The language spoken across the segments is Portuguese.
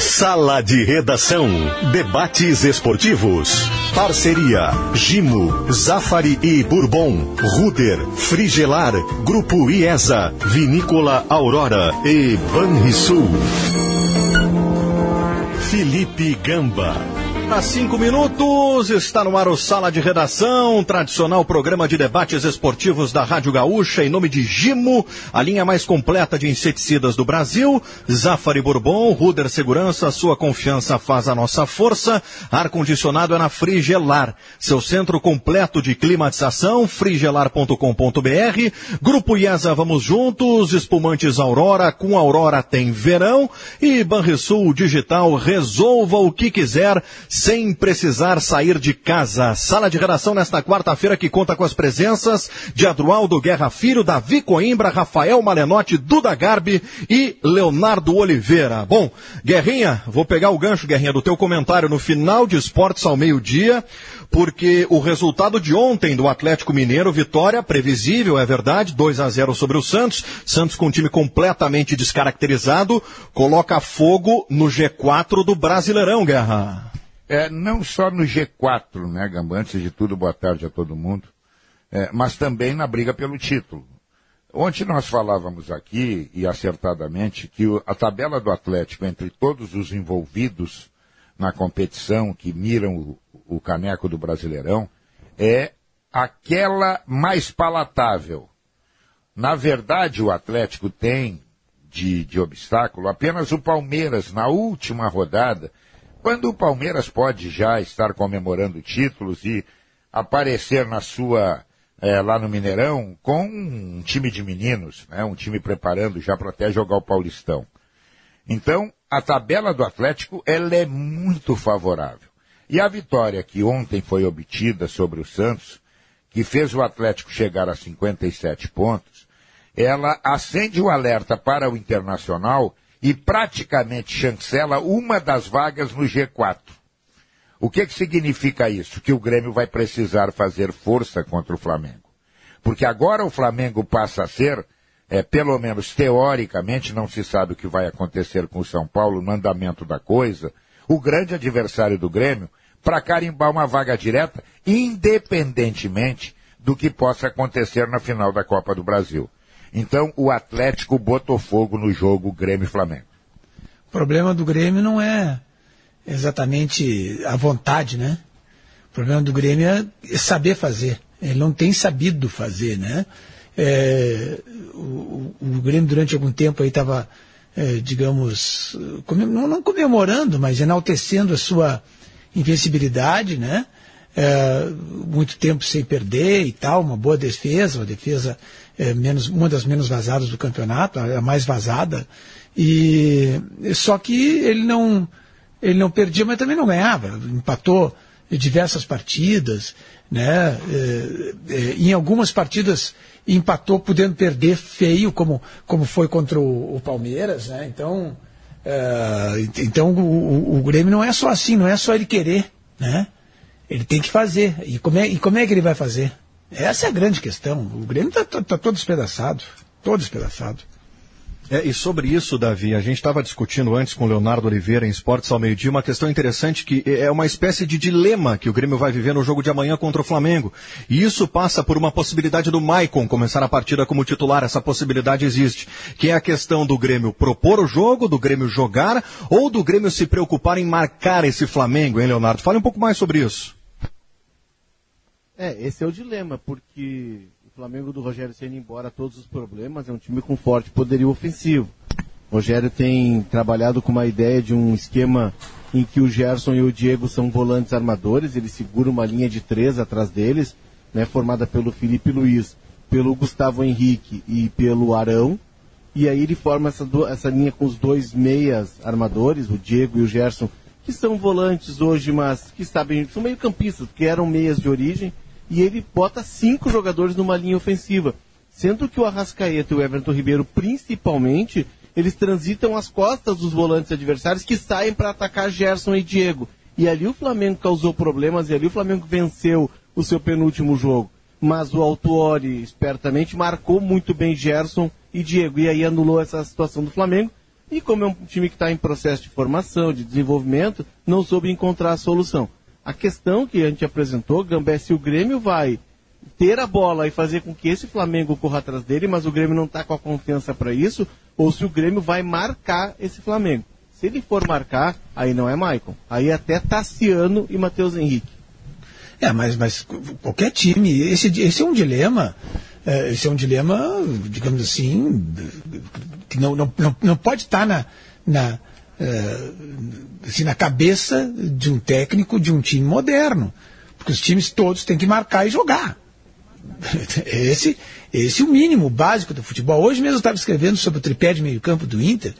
Sala de Redação. Debates esportivos. Parceria. Gimo, Zafari e Bourbon. Ruder, Frigelar, Grupo IESA, Vinícola Aurora e Banrisul. Felipe Gamba. Há cinco minutos, está no ar o Sala de Redação, tradicional programa de debates esportivos da Rádio Gaúcha, em nome de Gimo, a linha mais completa de inseticidas do Brasil, Zafari Bourbon, Ruder Segurança, sua confiança faz a nossa força, ar-condicionado é na Frigelar, seu centro completo de climatização, frigelar.com.br, Grupo IESA Vamos Juntos, espumantes Aurora, com Aurora tem verão, e Banrisul Digital, resolva o que quiser, sem precisar sair de casa. Sala de redação nesta quarta-feira que conta com as presenças de Adroaldo Guerra Filho, Davi Coimbra, Rafael Malenotti, Duda Garbi e Leonardo Oliveira. Bom, Guerrinha, vou pegar o gancho, Guerrinha, do teu comentário no final de esportes ao meio-dia, porque o resultado de ontem do Atlético Mineiro, vitória previsível, é verdade, 2 a 0 sobre o Santos, Santos com um time completamente descaracterizado, coloca fogo no G4 do Brasileirão, Guerra. É, não só no G4, né, Gamba? Antes de tudo, boa tarde a todo mundo. É, mas também na briga pelo título. Ontem nós falávamos aqui, e acertadamente, que a tabela do Atlético entre todos os envolvidos na competição que miram o, o caneco do Brasileirão é aquela mais palatável. Na verdade, o Atlético tem de, de obstáculo apenas o Palmeiras na última rodada quando o Palmeiras pode já estar comemorando títulos e aparecer na sua, é, lá no Mineirão, com um time de meninos, né, um time preparando já para até jogar o Paulistão. Então, a tabela do Atlético, ela é muito favorável. E a vitória que ontem foi obtida sobre o Santos, que fez o Atlético chegar a 57 pontos, ela acende o alerta para o Internacional e praticamente chancela uma das vagas no G4. O que, que significa isso? Que o Grêmio vai precisar fazer força contra o Flamengo. Porque agora o Flamengo passa a ser, é, pelo menos teoricamente, não se sabe o que vai acontecer com o São Paulo no andamento da coisa, o grande adversário do Grêmio para carimbar uma vaga direta, independentemente do que possa acontecer na final da Copa do Brasil. Então o Atlético botou fogo no jogo Grêmio-Flamengo. O problema do Grêmio não é exatamente a vontade, né? O problema do Grêmio é saber fazer. Ele não tem sabido fazer, né? É, o, o, Grêmio durante algum tempo aí estava, é, digamos, não, não, comemorando, mas enaltecendo a sua invencibilidade, né? É, muito tempo sem perder e tal, uma boa defesa, uma defesa é, menos, uma das menos vazadas do campeonato, a mais vazada. E só que ele não ele não perdia, mas também não ganhava. Empatou diversas partidas, né? É, é, em algumas partidas empatou podendo perder feio, como, como foi contra o, o Palmeiras, né? Então, é, então o, o, o, Grêmio não é só assim, não é só ele querer, né? Ele tem que fazer. E como é, e como é que ele vai fazer? Essa é a grande questão. O Grêmio está tá, tá todo despedaçado. Todo despedaçado. É, e sobre isso, Davi, a gente estava discutindo antes com o Leonardo Oliveira em Esportes ao meio-dia uma questão interessante que é uma espécie de dilema que o Grêmio vai viver no jogo de amanhã contra o Flamengo. E isso passa por uma possibilidade do Maicon começar a partida como titular. Essa possibilidade existe. Que é a questão do Grêmio propor o jogo, do Grêmio jogar, ou do Grêmio se preocupar em marcar esse Flamengo, hein, Leonardo? Fale um pouco mais sobre isso. É, esse é o dilema, porque o Flamengo do Rogério sendo embora todos os problemas, é um time com forte poderio ofensivo. O Rogério tem trabalhado com uma ideia de um esquema em que o Gerson e o Diego são volantes armadores, ele segura uma linha de três atrás deles, né, formada pelo Felipe Luiz, pelo Gustavo Henrique e pelo Arão, e aí ele forma essa, essa linha com os dois meias armadores, o Diego e o Gerson, que são volantes hoje, mas que sabem, são meio campistas, que eram meias de origem, e ele bota cinco jogadores numa linha ofensiva. Sendo que o Arrascaeta e o Everton Ribeiro, principalmente, eles transitam as costas dos volantes adversários que saem para atacar Gerson e Diego. E ali o Flamengo causou problemas e ali o Flamengo venceu o seu penúltimo jogo. Mas o Autuori, espertamente, marcou muito bem Gerson e Diego. E aí anulou essa situação do Flamengo. E como é um time que está em processo de formação, de desenvolvimento, não soube encontrar a solução. A questão que a gente apresentou, Gambé, se o Grêmio vai ter a bola e fazer com que esse Flamengo corra atrás dele, mas o Grêmio não está com a confiança para isso, ou se o Grêmio vai marcar esse Flamengo. Se ele for marcar, aí não é Maicon. Aí é até Tassiano e Matheus Henrique. É, mas, mas qualquer time, esse, esse é um dilema, é, esse é um dilema, digamos assim, que não, não, não, não pode estar na, na, é, assim, na cabeça de um técnico de um time moderno. Porque os times todos têm que marcar e jogar. Esse, esse é o mínimo básico do futebol. Hoje mesmo eu estava escrevendo sobre o tripé de meio campo do Inter,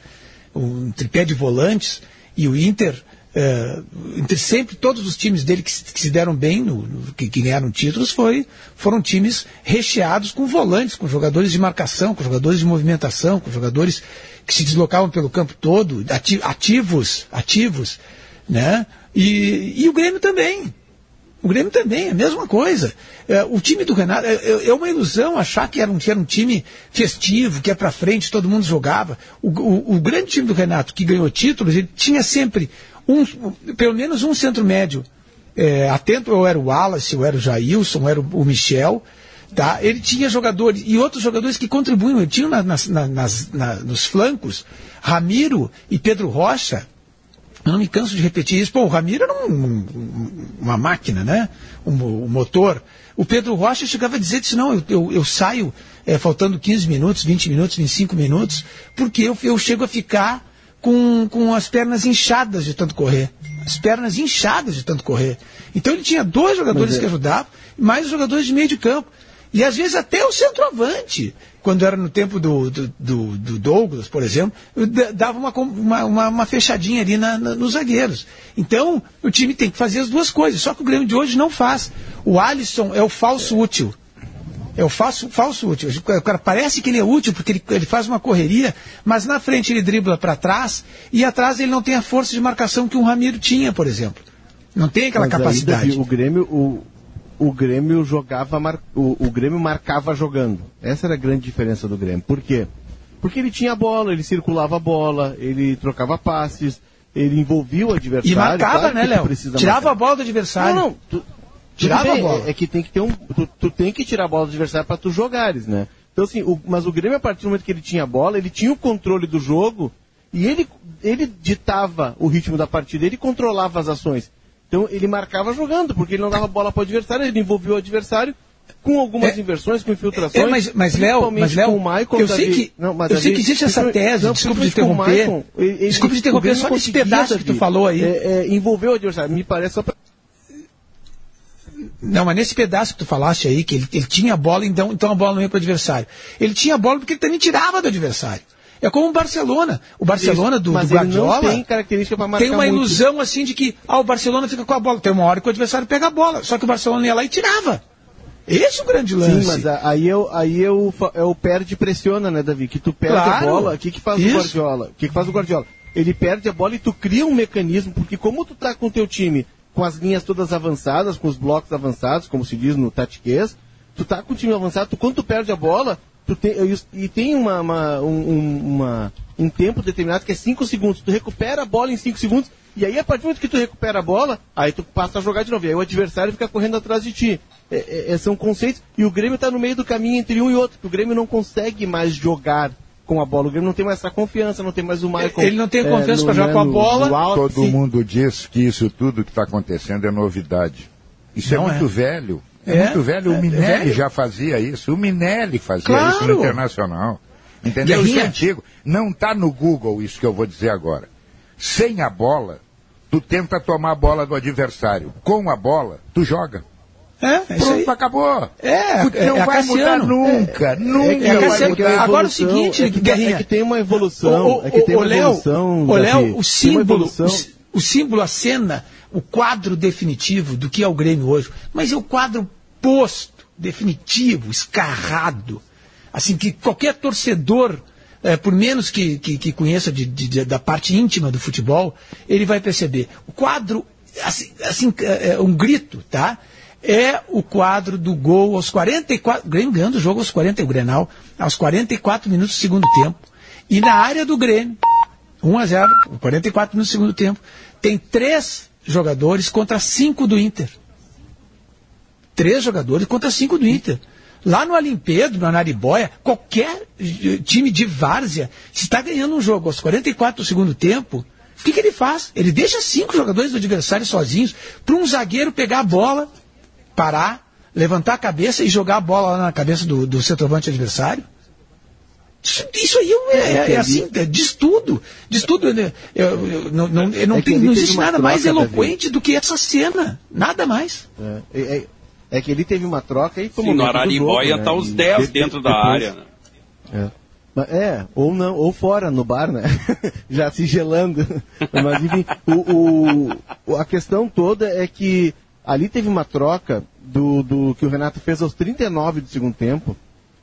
um tripé de volantes, e o Inter, é, entre sempre, todos os times dele que, que se deram bem, no, no, que, que, ganharam títulos, foi, foram times recheados com volantes, com jogadores de marcação, com jogadores de movimentação, com jogadores que se deslocavam pelo campo todo, ativos, ativos, né? E, e o Grêmio também. O Grêmio também, a mesma coisa. É, o time do Renato, é, é, é, uma ilusão achar que era um, que era um time festivo, que é para frente, todo mundo jogava. O, o, o, grande time do Renato, que ganhou títulos, ele tinha sempre um, pelo menos um centro médio é, atento, ou era o Wallace, ou era o Jailson, ou era o, Michel. Tá? Ele tinha jogadores, e outros jogadores que contribuíam, ele tinha na, nas, nas, na, nos flancos, Ramiro e Pedro Rocha, eu não me canso de repetir isso. Pô, o Ramiro era um, um, uma máquina, né? Um, um, motor. O Pedro Rocha chegava a dizer que não, eu, eu, eu saio é, faltando 15 minutos, 20 minutos, 25 minutos, porque eu, eu chego a ficar com, com as pernas inchadas de tanto correr. As pernas inchadas de tanto correr. Então ele tinha dois jogadores é... que ajudavam, mais os jogadores de meio de campo. E às vezes até o centroavante quando era no tempo do, do, do, do Douglas, por exemplo, dava uma, uma, uma fechadinha ali na, na, nos zagueiros. Então, o time tem que fazer as duas coisas, só que o Grêmio de hoje não faz. O Alisson é o falso útil. É o falso, falso útil. O cara parece que ele é útil porque ele, ele faz uma correria, mas na frente ele dribla para trás e atrás ele não tem a força de marcação que um Ramiro tinha, por exemplo. Não tem aquela mas capacidade. O Grêmio, o, o Grêmio jogava, mar... o, o, Grêmio marcava jogando. Essa era a grande diferença do Grêmio. Por quê? Porque ele tinha a bola, ele circulava a bola, ele trocava passes, ele envolvia o adversário. E marcava, claro né, Léo? Tirava marcar. a bola do adversário. Não, não. Tu, Tirava bem, a bola. É, é, que tem que ter um. Tu, tu, tem que tirar a bola do adversário para tu jogares, né? Então, assim, o, mas o Grêmio, a partir do momento que ele tinha a bola, ele tinha o controle do jogo e ele, ele ditava o ritmo da partida, ele controlava as ações. Então ele marcava jogando, porque ele não dava bola para o adversário, ele envolveu o adversário com algumas é, inversões, com infiltrações. É, mas, mas Léo, mas Léo, eu sei que, não, eu sei que existe essa tese, não, desculpa de interromper, Michael, ele, desculpa de interromper, só esse pedaço que tu falou aí. É, é, envolveu o adversário, me parece só pra... Não, mas nesse pedaço que tu falaste aí, que ele, ele tinha a bola, então, então a bola não ia para o adversário. Ele tinha a bola porque ele também tirava do adversário. É como o Barcelona. O Barcelona do, do Guardiola tem característica para marcar Tem uma muito. ilusão assim de que ah, o Barcelona fica com a bola. Tem uma hora que o adversário pega a bola. Só que o Barcelona ia lá e tirava. Esse é o grande lance. Sim, mas aí eu, aí eu, eu perde e pressiona, né, Davi? Que tu perde claro. a bola. O que, que faz Isso. o Guardiola? O que, que faz o Guardiola? Ele perde a bola e tu cria um mecanismo, porque como tu tá com o teu time com as linhas todas avançadas, com os blocos avançados, como se diz no tatiquês, tu tá com o time avançado, tu, quando tu perde a bola, tu tem, e tem uma, uma, um, uma, um tempo determinado que é 5 segundos. Tu recupera a bola em 5 segundos, e aí a partir do momento que tu recupera a bola, aí tu passa a jogar de novo. E aí o adversário fica correndo atrás de ti. É, é, é são conceitos. E o Grêmio está no meio do caminho entre um e outro, porque o Grêmio não consegue mais jogar com a bola. O Grêmio não tem mais essa confiança, não tem mais o Michael. Ele não tem confiança é, para jogar com a bola. Alto, Todo sim. mundo diz que isso tudo que está acontecendo é novidade. Isso é não é muito velho. É, é muito velho. O é, Minelli já fazia isso. O Minelli fazia claro. isso no Internacional. Entendeu? Isso é antigo. Não está no Google isso que eu vou dizer agora. Sem a bola, tu tenta tomar a bola do adversário. Com a bola, tu joga. É, é Pronto, acabou. É, não é, vai mudar nunca, é, nunca. É, vai mudar. Agora é o seguinte, é que, Guerrinha, é que tem uma evolução. O, o, é que tem uma evolução. O Léo, o símbolo, o, o símbolo, a cena, o quadro definitivo do que é o Grêmio hoje. Mas é o quadro posto, definitivo, escarrado. Assim, que qualquer torcedor, é, por menos que, que, que conheça de, de, da parte íntima do futebol, ele vai perceber. O quadro, assim, assim é, um grito, tá? É o quadro do gol aos 44. Grêmio ganhando o jogo aos 40, o Grenal, aos 44 minutos do segundo tempo. E na área do Grêmio, 1 a 0 44 no segundo tempo. Tem três jogadores contra cinco do Inter. Três jogadores contra cinco do Inter. Lá no Alimpedro, no Anaribóia, qualquer time de várzea, se está ganhando um jogo aos 44 do segundo tempo, o que, que ele faz? Ele deixa cinco jogadores do adversário sozinhos para um zagueiro pegar a bola, parar, levantar a cabeça e jogar a bola lá na cabeça do, do centroavante adversário? Isso, isso aí é, é, é assim, é, diz tudo. Diz tudo. Né? Eu, eu, não, não, eu não, É que tem- não teve existe nada mais Davi. eloquente do que essa cena. Nada mais. É, é, é- é que ele teve uma troca e foi o Sim, no Araribóia né? tá os E 10 de- dentro da depois- área. né? É. É, ou não, ou fora no bar, né? Já se gelando. Mas enfim, o, o- a questão toda é que ali teve uma troca do, do que o Renato fez aos 39 do segundo tempo,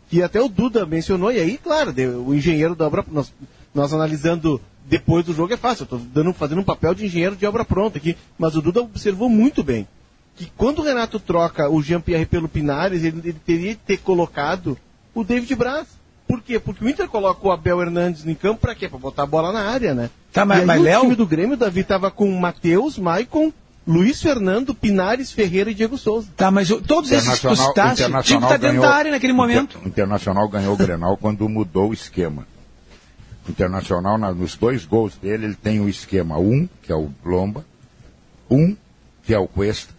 que até o Duda mencionou, e aí, claro, o engenheiro da obra, nós, nós analisando depois do jogo é fácil, eu estou fazendo um papel de engenheiro de obra pronta aqui, mas o Duda observou muito bem que quando o Renato troca o Jean-Pierre pelo Pinares, ele, ele teria que ter colocado o David Braz. Por quê? Porque o Inter coloca o Abel Hernandes em campo pra quê? Pra botar a bola na área, né? Tá, mas- e mas, o Léo- time do Grêmio, Davi, tava com Matheus, Maicon, Luiz Fernando, Pinares, Ferreira e Diego Souza. Tá, mas eu- todos esses que citaste, tinha que estar dentro da área naquele momento. Inter- Internacional ganhou o Grenal quando mudou o esquema. O Internacional, na- nos dois gols dele, ele tem o esquema um, que é o Lomba, um, que é o Cuesta,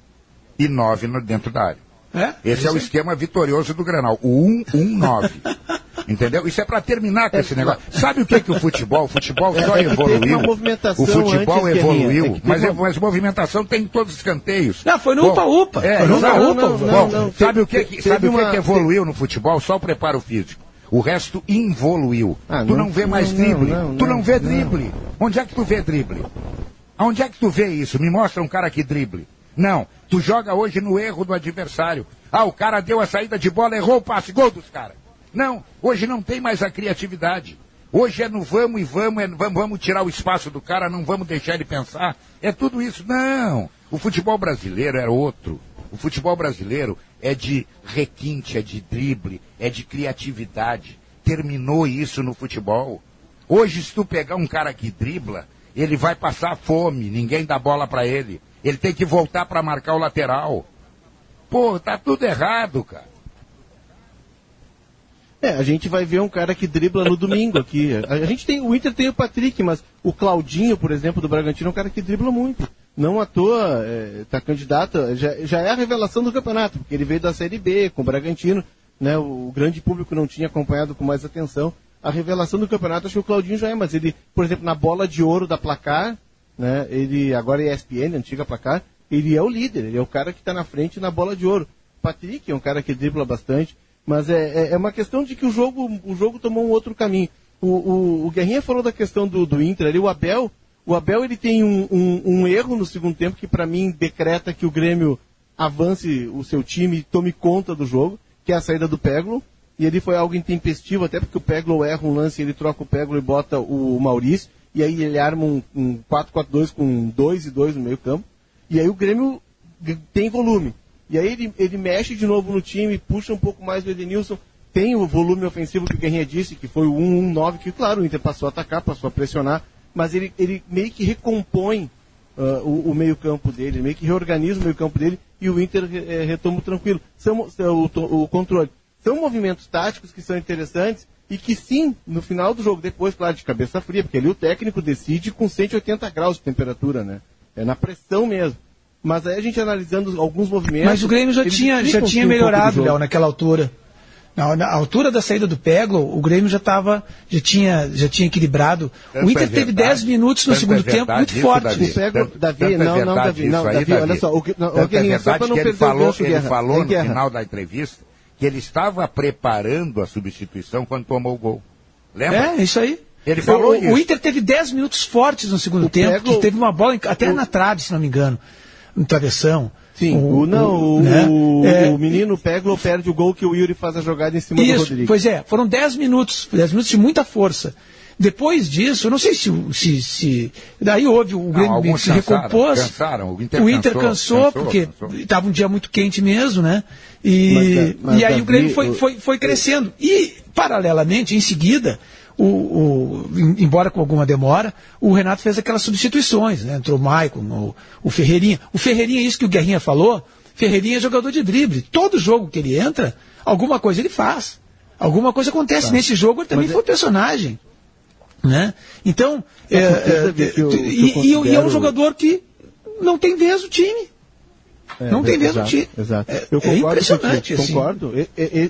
e nove no- dentro da área. É? Esse é o esquema vitorioso do Grenal, o 1-1-9. Entendeu? Isso é para terminar com esse negócio. Sabe o que que o futebol? O futebol só É teve evoluiu. uma movimentação O futebol antes, evoluiu, É mas, uma- mas movimentação tem em todos os canteios. Não, foi no upa-upa. É, Foi no não, upa-upa. não, não, Não, não. não, Sabe o que, que- sabe o que, uma- que evoluiu no futebol? Só o preparo físico. O resto involuiu. Ah, tu não- não vê mais não, drible. não, tu não, vê não. drible. Onde é que tu vê drible? Aonde é que tu vê isso? Me mostra um cara que drible. Não, tu joga hoje no erro do adversário. Ah, o cara deu a saída de bola, errou o passe, gol dos caras. Não, hoje não tem mais a criatividade. Hoje é no vamos e vamos, é vamos, vamos tirar o espaço do cara, não vamos deixar ele pensar. É tudo isso. Não, o futebol brasileiro era outro. O futebol brasileiro é de requinte, é de drible, é de criatividade. Terminou isso no futebol. Hoje, se tu pegar um cara que dribla, ele vai passar fome, ninguém dá bola para ele. Ele tem que voltar para marcar o lateral. Pô, tá tudo errado, cara. É, a gente vai ver um cara que dribla no domingo aqui. A, gente tem, o Inter tem o Patrick, mas o Claudinho, por exemplo, do Bragantino, é um cara que dribla muito. Não à toa, está candidato, já, já é a revelação do campeonato, porque ele veio da Série B com o Bragantino, né? O, o grande público não tinha acompanhado com mais atenção. A revelação do campeonato, acho que o Claudinho já é, mas ele, por exemplo, na bola de ouro da placar, né? Ele agora é ESPN, antiga placar, ele é o líder, ele é o cara que está na frente na bola de ouro. Patrick é um cara que dribla bastante, mas é, é, é uma questão de que o jogo, o jogo tomou um outro caminho. O, o, o Guerrinha falou da questão do, do Inter ali, o Abel, o Abel ele tem um, um, um erro no segundo tempo que para mim decreta que o Grêmio avance o seu time e tome conta do jogo, que é a saída do Peglo. E ele foi algo intempestivo, até porque o Peglo erra um lance, ele troca o Peglo e bota o Maurício, e aí ele arma um, um 4-4-2 com 2 e 2 no meio campo. E aí o Grêmio tem volume. E aí ele, ele mexe de novo no time, puxa um pouco mais o Edenilson, tem o volume ofensivo que o Guerrinha disse, que foi o 1-1-9, que claro, o Inter passou a atacar, passou a pressionar, mas ele, ele meio que recompõe uh, o, o meio-campo dele, ele meio que reorganiza o meio-campo dele e o Inter eh, retoma tranquilo. São, são o, o controle. São movimentos táticos que são interessantes e que sim, no final do jogo, depois, claro, de cabeça fria, porque ali o técnico decide com 180 graus de temperatura, né? É na pressão mesmo. Mas aí a gente analisando alguns movimentos. Mas o Grêmio já tinha, já tinha um melhorado. Léo, naquela altura. Na, na altura da saída do Peglo, o Grêmio já estava, já tinha, já tinha equilibrado. Tanto o Inter é teve verdade, 10 minutos no tanto segundo é tempo muito isso, forte. Davi. O Pego, Tanto- Davi, tanto é não, não, verdade Davi, isso não, aí, Davi, olha só, o que, não, o é só verdade não que ele o falou, ele Guerra. falou no Guerra. final da entrevista que ele estava preparando a substituição quando tomou o gol. Lembra? É, isso aí. Ele falou o, isso. o Inter teve 10 minutos fortes no segundo O tempo, Peglo- que teve uma bola até na trave, se não me engano, no travessão. Sim, o, não, o, né? o, É, o menino Peglo perde o gol que o Yuri faz a jogada em cima do Isso, Rodrigo. pois é, foram 10 minutos, 10 minutos de muita força. Depois disso, eu não sei se, se, se daí houve o Grêmio se cansaram, recompôs. cansaram, o Inter o Inter cansou, cansou, cansou, porque estava um dia muito quente mesmo, né? E, Mas, mas, e aí Davi, o Grêmio foi, o- foi, foi crescendo. E, paralelamente, em seguida, o, o, embora com alguma demora, o Renato fez aquelas substituições, né? Entrou o Maicon, o, o Ferreirinha. O Ferreirinha, isso que o Guerrinha falou, Ferreirinha é jogador de drible. Todo jogo que ele entra, alguma coisa ele faz. Alguma coisa acontece. Tá. Nesse jogo ele também Mas foi é... personagem. Né? Então, é, é, é eu, e, considero... e, é um jogador que não tem vez no time. É, não tem vez no time. Exato. É, eu concordo, impressionante. Assim. Concordo.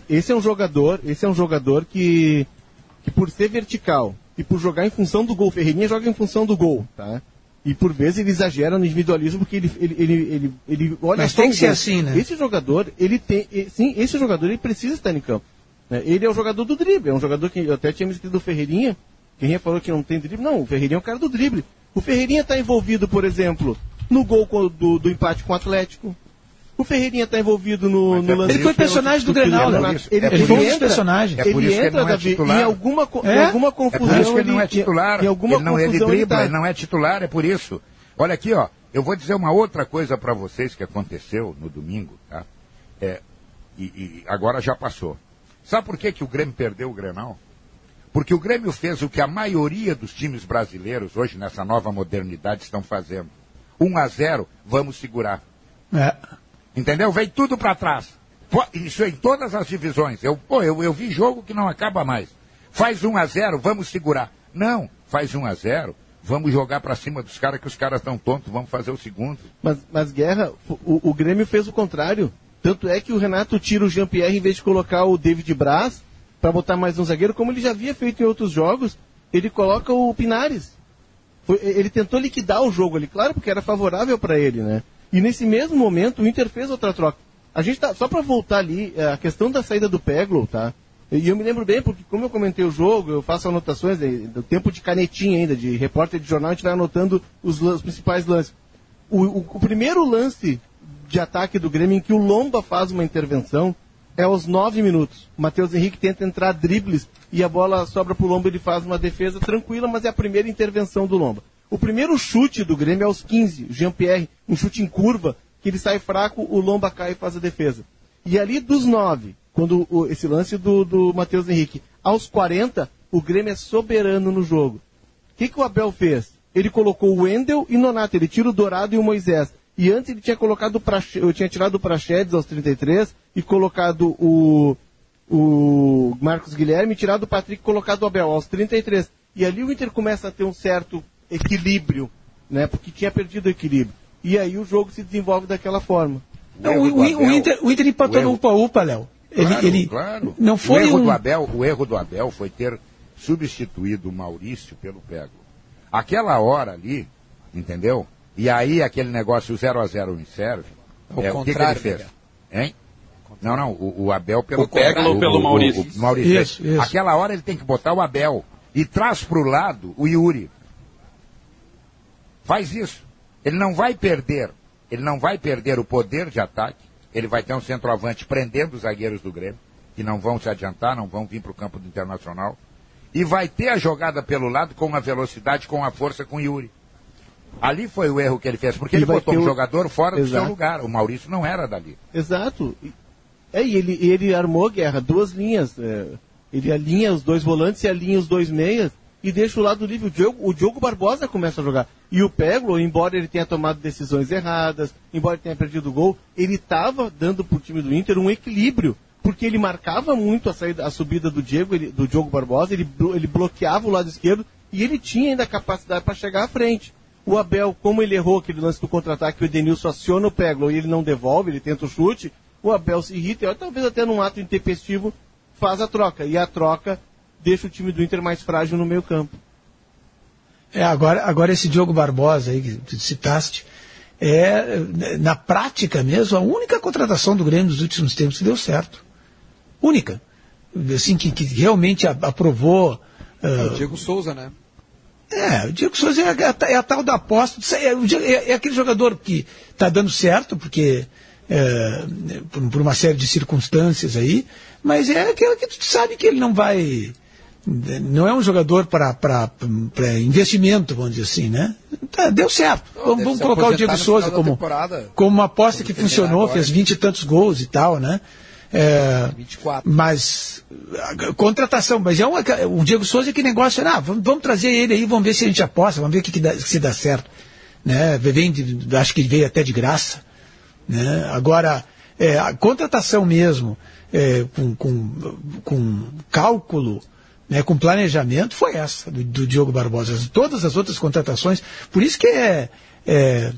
Esse é um jogador, esse é um jogador que que por ser vertical e por jogar em função do gol, Ferreirinha joga em função do gol, tá? E por vezes ele exagera no individualismo porque ele, ele, ele, ele, ele olha Mas tem que ser assim, né? Esse jogador, ele tem. Sim, esse jogador ele precisa estar em campo. Né? Ele é o jogador do drible, é um jogador que eu até tinha me escrito do Ferreirinha. Quem falou que não tem drible? Não, o Ferreirinha é o cara do drible. O Ferreirinha está envolvido, por exemplo, no gol do, do empate com o Atlético. O Ferreirinha está envolvido no, no é lance. Ele foi personagem do Grenal, né? Ele, ele foi um dos personagens. É por ele isso entra, que ele não é titular. em alguma, é? em alguma confusão. É por isso que ele não é titular. Em alguma ele não, ele dribla, ele, tá. ele não é titular, é por isso. Olha aqui, ó. Eu vou dizer uma outra coisa para vocês que aconteceu no domingo, tá? É, e, e, agora já passou. Sabe por que, que o Grêmio perdeu o Grenal? Porque o Grêmio fez o que a maioria dos times brasileiros hoje nessa nova modernidade estão fazendo. 1 a 0, vamos segurar. É. Entendeu? Vem tudo para trás. Isso em todas as divisões. Eu, pô, eu, eu vi jogo que não acaba mais. Faz 1 a 0 vamos segurar. Não, faz 1 a 0 vamos jogar para cima dos caras que os caras estão tontos, vamos fazer o segundo. Mas, mas Guerra, o, o Grêmio fez o contrário. Tanto é que o Renato tira o Jean-Pierre em vez de colocar o David Braz para botar mais um zagueiro, como ele já havia feito em outros jogos, ele coloca o Pinares. Foi, ele tentou liquidar o jogo ali, claro, porque era favorável para ele, né? E nesse mesmo momento, o Inter fez outra troca. A gente tá, só para voltar ali, é, a questão da saída do Peglo, tá? E eu me lembro bem, porque como eu comentei o jogo, eu faço anotações do tempo de canetinha ainda, de repórter de jornal, a gente vai anotando os, os principais lances. O, o, o, primeiro lance de ataque do Grêmio em que o Lomba faz uma intervenção é aos nove minutos. O Matheus Henrique tenta entrar dribles e a bola sobra para o Lomba, ele faz uma defesa tranquila, mas é a primeira intervenção do Lomba. O primeiro chute do Grêmio é aos 15, o Jean-Pierre, um chute em curva, que ele sai fraco, o Lomba cai e faz a defesa. E ali dos nove, quando o, esse lance do, do Matheus Henrique, aos 40, o Grêmio é soberano no jogo. O que, que o Abel fez? Ele colocou o Wendel e Nonato, ele tira o Dourado e o Moisés. E antes ele tinha colocado eu tinha tirado o Prachedes aos 33 e colocado o, o Marcos Guilherme, tirado o Patrick e colocado o Abel aos 33. E ali o Inter começa a ter um certo equilíbrio, né? Porque tinha perdido o equilíbrio. E aí o jogo se desenvolve daquela forma. Não, o, o, o, Inter, o Inter empatou no upa-upa, Léo. Ele, claro, ele claro. não foi o erro um... do Abel, o erro do Abel foi ter substituído o Maurício pelo Pego. Aquela hora ali, entendeu? E aí aquele negócio 0 a 0 me serve. O, é, o que, que, ele fez? Hein? Não, não, o, o Abel pelo o Pego ou pelo Maurício. O, Maurício. Isso, isso. Aquela hora ele tem que botar o Abel e traz para o lado o Yuri. Faz isso. Ele não vai perder, ele não vai perder o poder de ataque. Ele vai ter um centroavante prendendo os zagueiros do Grêmio, que não vão se adiantar, não vão vir para o campo do Internacional. E vai ter a jogada pelo lado com a velocidade, com a força com o Yuri. Ali foi o erro que ele fez, porque ele, ele botou um o... jogador fora Exato. do seu lugar. O Maurício não era dali. Exato. É, e ele, ele armou guerra, duas linhas. É, ele alinha os dois volantes e alinha os dois meias e deixa o lado livre. O Diogo, o Diogo Barbosa começa a jogar. E o Peglo, embora ele tenha tomado decisões erradas, embora tenha perdido o gol, ele estava dando para o time do Inter um equilíbrio. Porque ele marcava muito a, saída, a subida do Diego, ele, do Diogo Barbosa, ele, ele bloqueava o lado esquerdo e ele tinha ainda a capacidade para chegar à frente. O Abel, como ele errou aquele lance do contra-ataque, o Edenilson aciona o Peglo e ele não devolve, ele tenta o chute, o Abel se irrita e talvez até num ato intempestivo faz a troca. E a troca deixa o time do Inter mais frágil no meio campo. É, agora, agora esse Diogo Barbosa aí que tu citaste, é, na prática mesmo, a única contratação do Grêmio nos últimos tempos que deu certo. Única. Assim, que, que realmente aprovou. Uh, o Diego Souza, né? É, o Diego Souza é a, é a tal da aposta. É, é, é, aquele jogador que está dando certo, porque é, por, por, uma série de circunstâncias aí, mas é aquele que tu sabe que ele não vai não é um jogador para investimento, vamos dizer assim, né? Tá, deu certo. vamos, vamos colocar o Diego Souza como, como uma aposta que funcionou, fez vinte e tantos gols e tal, né? É, 24. Mas, contratação, mas é uma, o Diego Souza que negócio era, ah, vamos, vamos, trazer ele aí, vamos ver se a gente aposta, vamos ver o que, que, dá, se dá certo. Né? Vem de, acho que veio até de graça. Né? Agora, é, a contratação mesmo, é, com, com, com cálculo, né, com planejamento, foi essa do, do, Diogo Barbosa. Todas as outras contratações, por isso que é, é,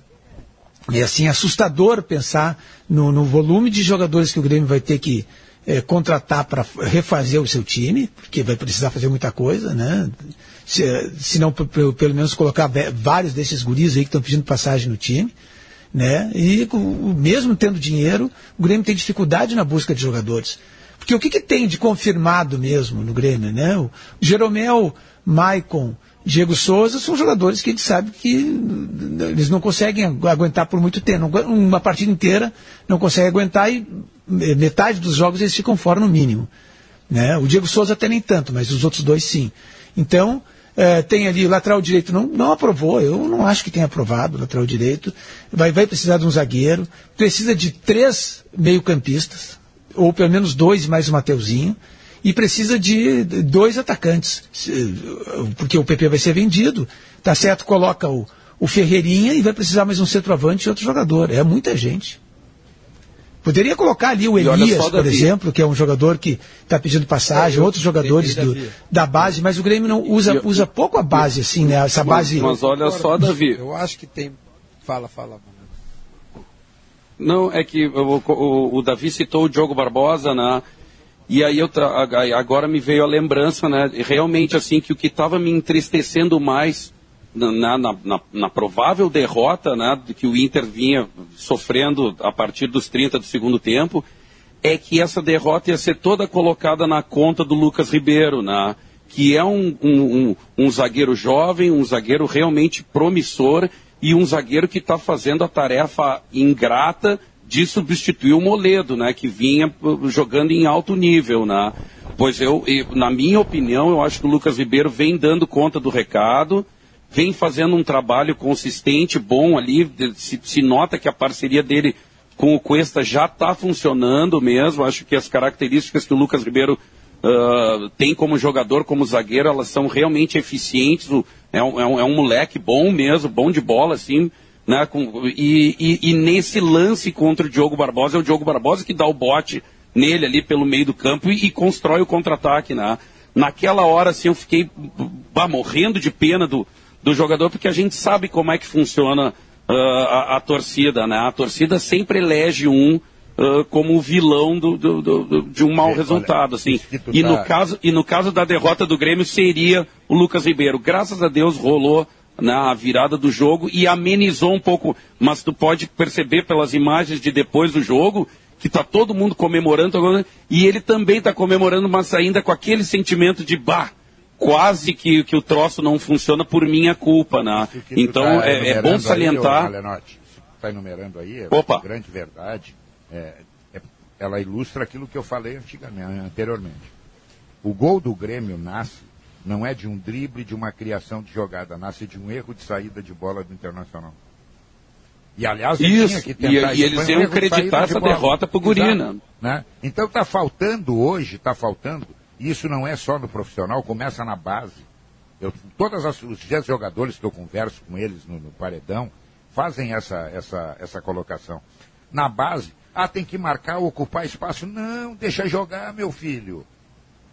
é assim, assustador pensar no, no, volume de jogadores que o Grêmio vai ter que é, contratar para refazer o seu time, porque vai precisar fazer muita coisa, né? Se, se não, pelo menos colocar vários desses guris aí que estão pedindo passagem no time. Né? E mesmo tendo dinheiro, o Grêmio tem dificuldade na busca de jogadores. Porque o que, que tem de confirmado mesmo no Grêmio? Né? O Jeromel, Maicon, Diego Souza são jogadores que a gente sabe que eles não conseguem aguentar por muito tempo. Uma partida inteira não consegue aguentar e metade dos jogos eles ficam fora no mínimo. Né? O Diego Souza até nem tanto, mas os outros dois sim. Então, é, tem ali o lateral direito, não, não aprovou, eu não acho que tenha aprovado o lateral direito. Vai, vai precisar de um zagueiro, precisa de três meio-campistas, ou pelo menos dois mais o Mateuzinho, e precisa de dois atacantes, porque o PP vai ser vendido, tá certo, coloca o, o Ferreirinha e vai precisar mais um centroavante e outro jogador. É muita gente. Poderia colocar ali o Elias, só, por exemplo, que é um jogador que está pedindo passagem, é, outros jogadores do, da base, mas o Grêmio não usa, eu, usa pouco a base, assim, né? Essa base. Mas, olha só, Davi. Eu acho que tem. Fala, fala. Não, é que o, o, o Davi citou o Diogo Barbosa, né? E aí eu agora me veio a lembrança, né? Realmente assim que o que estava me entristecendo mais na, na, na, na, provável derrota né, que o Inter vinha sofrendo a partir dos 30 do segundo tempo, é que essa derrota ia ser toda colocada na conta do Lucas Ribeiro, né, que é um, um, um, um zagueiro jovem, um zagueiro realmente promissor e um zagueiro que está fazendo a tarefa ingrata de substituir o Moledo, né, que vinha uh, jogando em alto nível. Né. Pois eu, na minha opinião, eu acho que o Lucas Ribeiro vem dando conta do recado vem fazendo um trabalho consistente, bom ali. Se, se nota que a parceria dele com o Cuesta já está funcionando mesmo. Acho que as características que o Lucas Ribeiro uh, tem como jogador, como zagueiro, elas são realmente eficientes. É um, é um, é um moleque bom mesmo, bom de bola, assim. Né, com, e, e, e, nesse lance contra o Diogo Barbosa, é o Diogo Barbosa que dá o bote nele ali pelo meio do campo e, e constrói o contra-ataque. Né? Naquela hora, assim, eu fiquei bah, morrendo de pena do, do jogador, porque a gente sabe como é que funciona uh, a, a, torcida, né? A torcida sempre elege um uh, como o vilão do, do, do, de um mau resultado, assim. E no, caso, e no caso da derrota do Grêmio seria o Lucas Ribeiro. Graças a Deus rolou né, a virada do jogo e amenizou um pouco, mas tu pode perceber pelas imagens de depois do jogo que está todo mundo comemorando e ele também está comemorando, mas ainda com aquele sentimento de bah, quase que, que o troço não funciona por minha culpa, né? Então tá é, é, bom salientar. Está enumerando aí, é Opa. grande verdade. É, é, ela ilustra aquilo que eu falei antigamente, anteriormente. O gol do Grêmio nasce não é de um drible, de uma criação de jogada, nasce de um erro de saída de bola do Internacional. E aliás, isso, tinha que tentar. E, e eles iam acreditar essa de derrota para o Gurina. Né? Então está faltando hoje, está faltando isso não é só no profissional, começa na base. Eu, todas as, os 10 jogadores que eu converso com eles no, no, paredão fazem essa, essa, essa colocação. Na base, ah, tem que marcar, ocupar espaço. Não, deixa jogar, meu filho.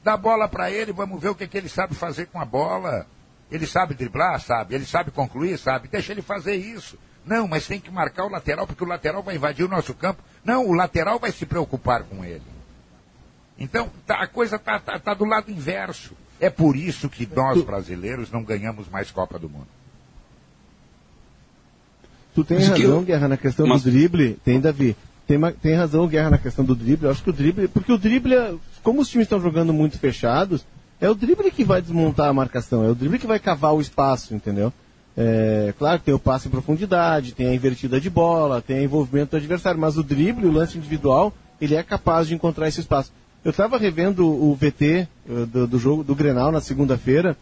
Dá bola para ele, vamos ver o que, que ele sabe fazer com a bola. Ele sabe driblar? Sabe. Ele sabe concluir? Sabe. Deixa ele fazer isso. Não, mas tem que marcar o lateral, porque o lateral vai invadir o nosso campo. Não, o lateral vai se preocupar com ele. Então, tá, a coisa está tá, tá do lado inverso. É por isso que nós, brasileiros, não ganhamos mais Copa do Mundo. Tu tem Mas razão. Guerra, na questão Mas... do drible. Tem, Davi. Tem, tem razão, Guerra, na questão do drible. Eu acho que o drible. Porque o drible, é, como os times estão jogando muito fechados, é o drible que vai desmontar a marcação. É o drible que vai cavar o espaço, entendeu? É, claro que tem o passe em profundidade, tem a invertida de bola, tem o envolvimento do adversário, mas o drible, o lance individual, ele é capaz de encontrar esse espaço. Eu estava revendo o VT eh, do, do, jogo do Grenal na segunda-feira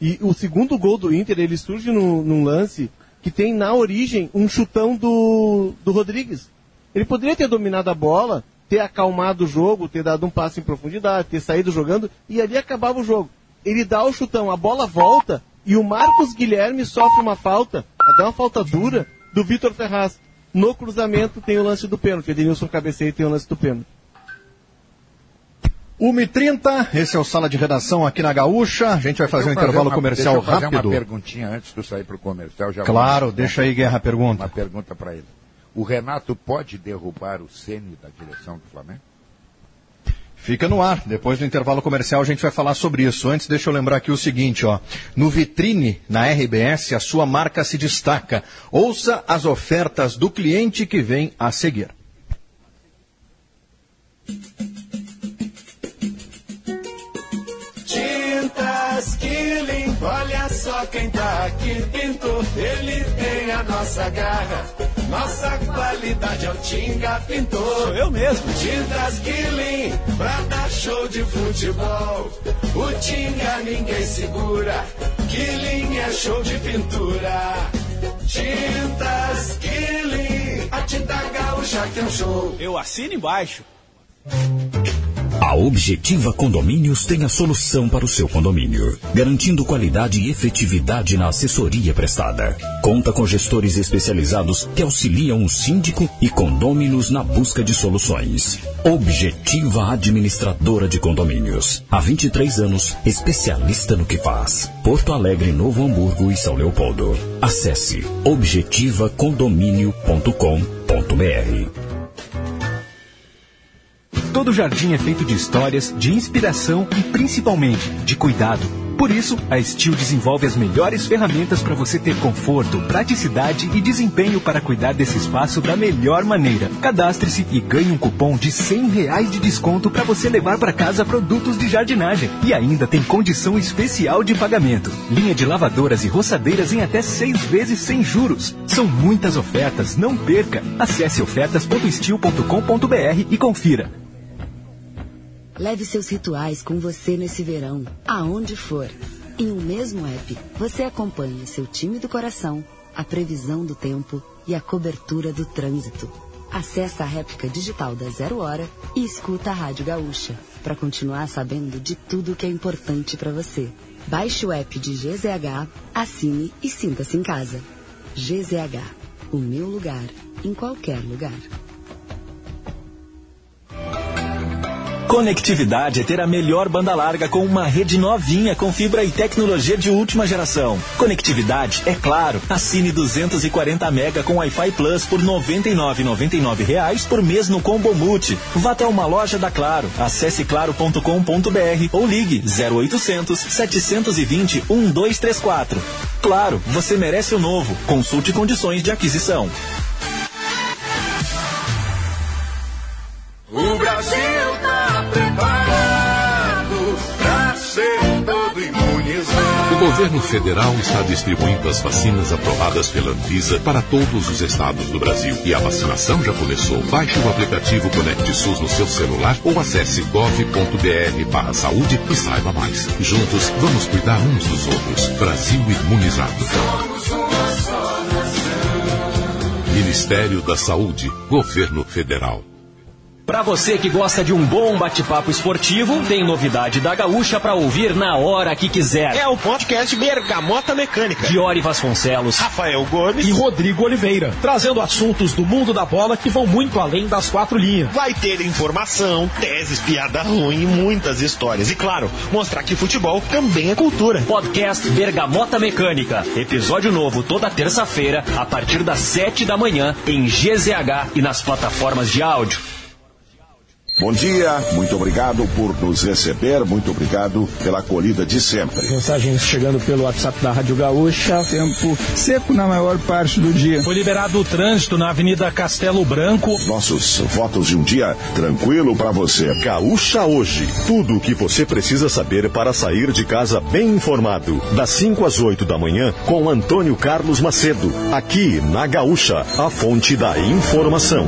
e o segundo gol do Inter ele surge no, num lance que tem na origem um chutão do, do Rodrigues. Ele poderia ter dominado a bola ter acalmado o jogo, ter dado um passo em profundidade, ter saído jogando, e ali acabava o jogo. Ele dá o chutão, a bola volta, e o Marcos Guilherme sofre uma falta, até uma falta dura, do Vitor Ferraz. No cruzamento tem o lance do pênalti. Edenilson cabeceia e tem o lance do pênalti. 1h30, esse é o Sala de Redação aqui na Gaúcha. A gente vai fazer um intervalo uma, comercial deixa eu fazer rápido. uma perguntinha antes de eu sair para o comercial. Já Claro, vou- deixa aí, Guerra, a pergunta. Uma pergunta para ele. O Renato pode derrubar o Ceni da direção do Flamengo? Fica no ar. Depois do intervalo comercial a gente vai falar sobre isso. Antes, deixa eu lembrar aqui o seguinte, ó. No Vitrine, na RBS, a sua marca se destaca. Ouça as ofertas do cliente que vem a seguir. Tintas Killing, olha só quem tá aqui, pintor. Ele tem a nossa garra, nossa qualidade é o Tinga Pintor. Sou eu mesmo. Tintas Killing, pra dar show de futebol. O Tinga ninguém segura, Killing é show de pintura. Tintas Killing, a tinta gaúcha que é um show. Eu assino embaixo. A Objetiva Condomínios tem a solução para o seu condomínio, garantindo qualidade e efetividade na assessoria prestada. Conta com gestores especializados que auxiliam o síndico e condôminos na busca de soluções. Objetiva Administradora de Condomínios. Há 23 anos, especialista no que faz. Porto Alegre, Novo Hamburgo e São Leopoldo. Acesse objetivacondomínio.com.br. Todo jardim é feito de histórias, de inspiração e principalmente de cuidado. Por isso, a Steel desenvolve as melhores ferramentas para você ter conforto, praticidade e desempenho para cuidar desse espaço da melhor maneira. Cadastre-se e ganhe um cupom de 100 reais de desconto para você levar para casa produtos de jardinagem. E ainda tem condição especial de pagamento. Linha de lavadoras e roçadeiras em até seis vezes sem juros. São muitas ofertas, não perca. Acesse ofertas.steel.com.br e confira. Leve seus rituais com você nesse verão, aonde for. Em um mesmo app, você acompanha seu time do coração, a previsão do tempo e a cobertura do trânsito. Acesse a réplica digital da Zero Hora e escuta a Rádio Gaúcha para continuar sabendo de tudo que é importante para você. Baixe o app de GZH, assine e sinta-se em casa. GZH, o meu lugar, em qualquer lugar. Conectividade é ter a melhor banda larga com uma rede novinha com fibra e tecnologia de última geração. Conectividade é claro. Assine 240 mega com Wi-Fi Plus por 99,99 reais por mês no Combo Multi. Vá até uma loja da Claro. Acesse claro.com.br ou ligue 0800 720 1234. Claro, você merece o novo. Consulte condições de aquisição. Governo federal está distribuindo as vacinas aprovadas pela Anvisa para todos os estados do Brasil. E a vacinação já começou. Baixe o aplicativo Conecte SUS no seu celular ou acesse gov.br barra saúde e saiba mais. Juntos, vamos cuidar uns dos outros. Brasil imunizado. Ministério da Saúde. Governo Federal. Para você que gosta de um bom bate-papo esportivo, tem novidade da Gaúcha para ouvir na hora que quiser. É o podcast Bergamota Mecânica. Diori Vasconcelos, Rafael Gomes e Rodrigo Oliveira, trazendo assuntos do mundo da bola que vão muito além das quatro linhas. Vai ter informação, teses, piada ruim e muitas histórias. E claro, mostrar que futebol também é cultura. Podcast Bergamota Mecânica. Episódio novo toda terça-feira, a partir das sete da manhã, em GZH e nas plataformas de áudio. Bom dia, muito obrigado por nos receber, muito obrigado pela acolhida de sempre. Mensagens chegando pelo WhatsApp da Rádio Gaúcha. Tempo seco na maior parte do dia. Foi liberado o trânsito na Avenida Castelo Branco. Nossos votos de um dia tranquilo para você. Gaúcha hoje. Tudo o que você precisa saber para sair de casa bem informado. Das 5 às 8 da manhã, com Antônio Carlos Macedo. Aqui na Gaúcha, a fonte da informação.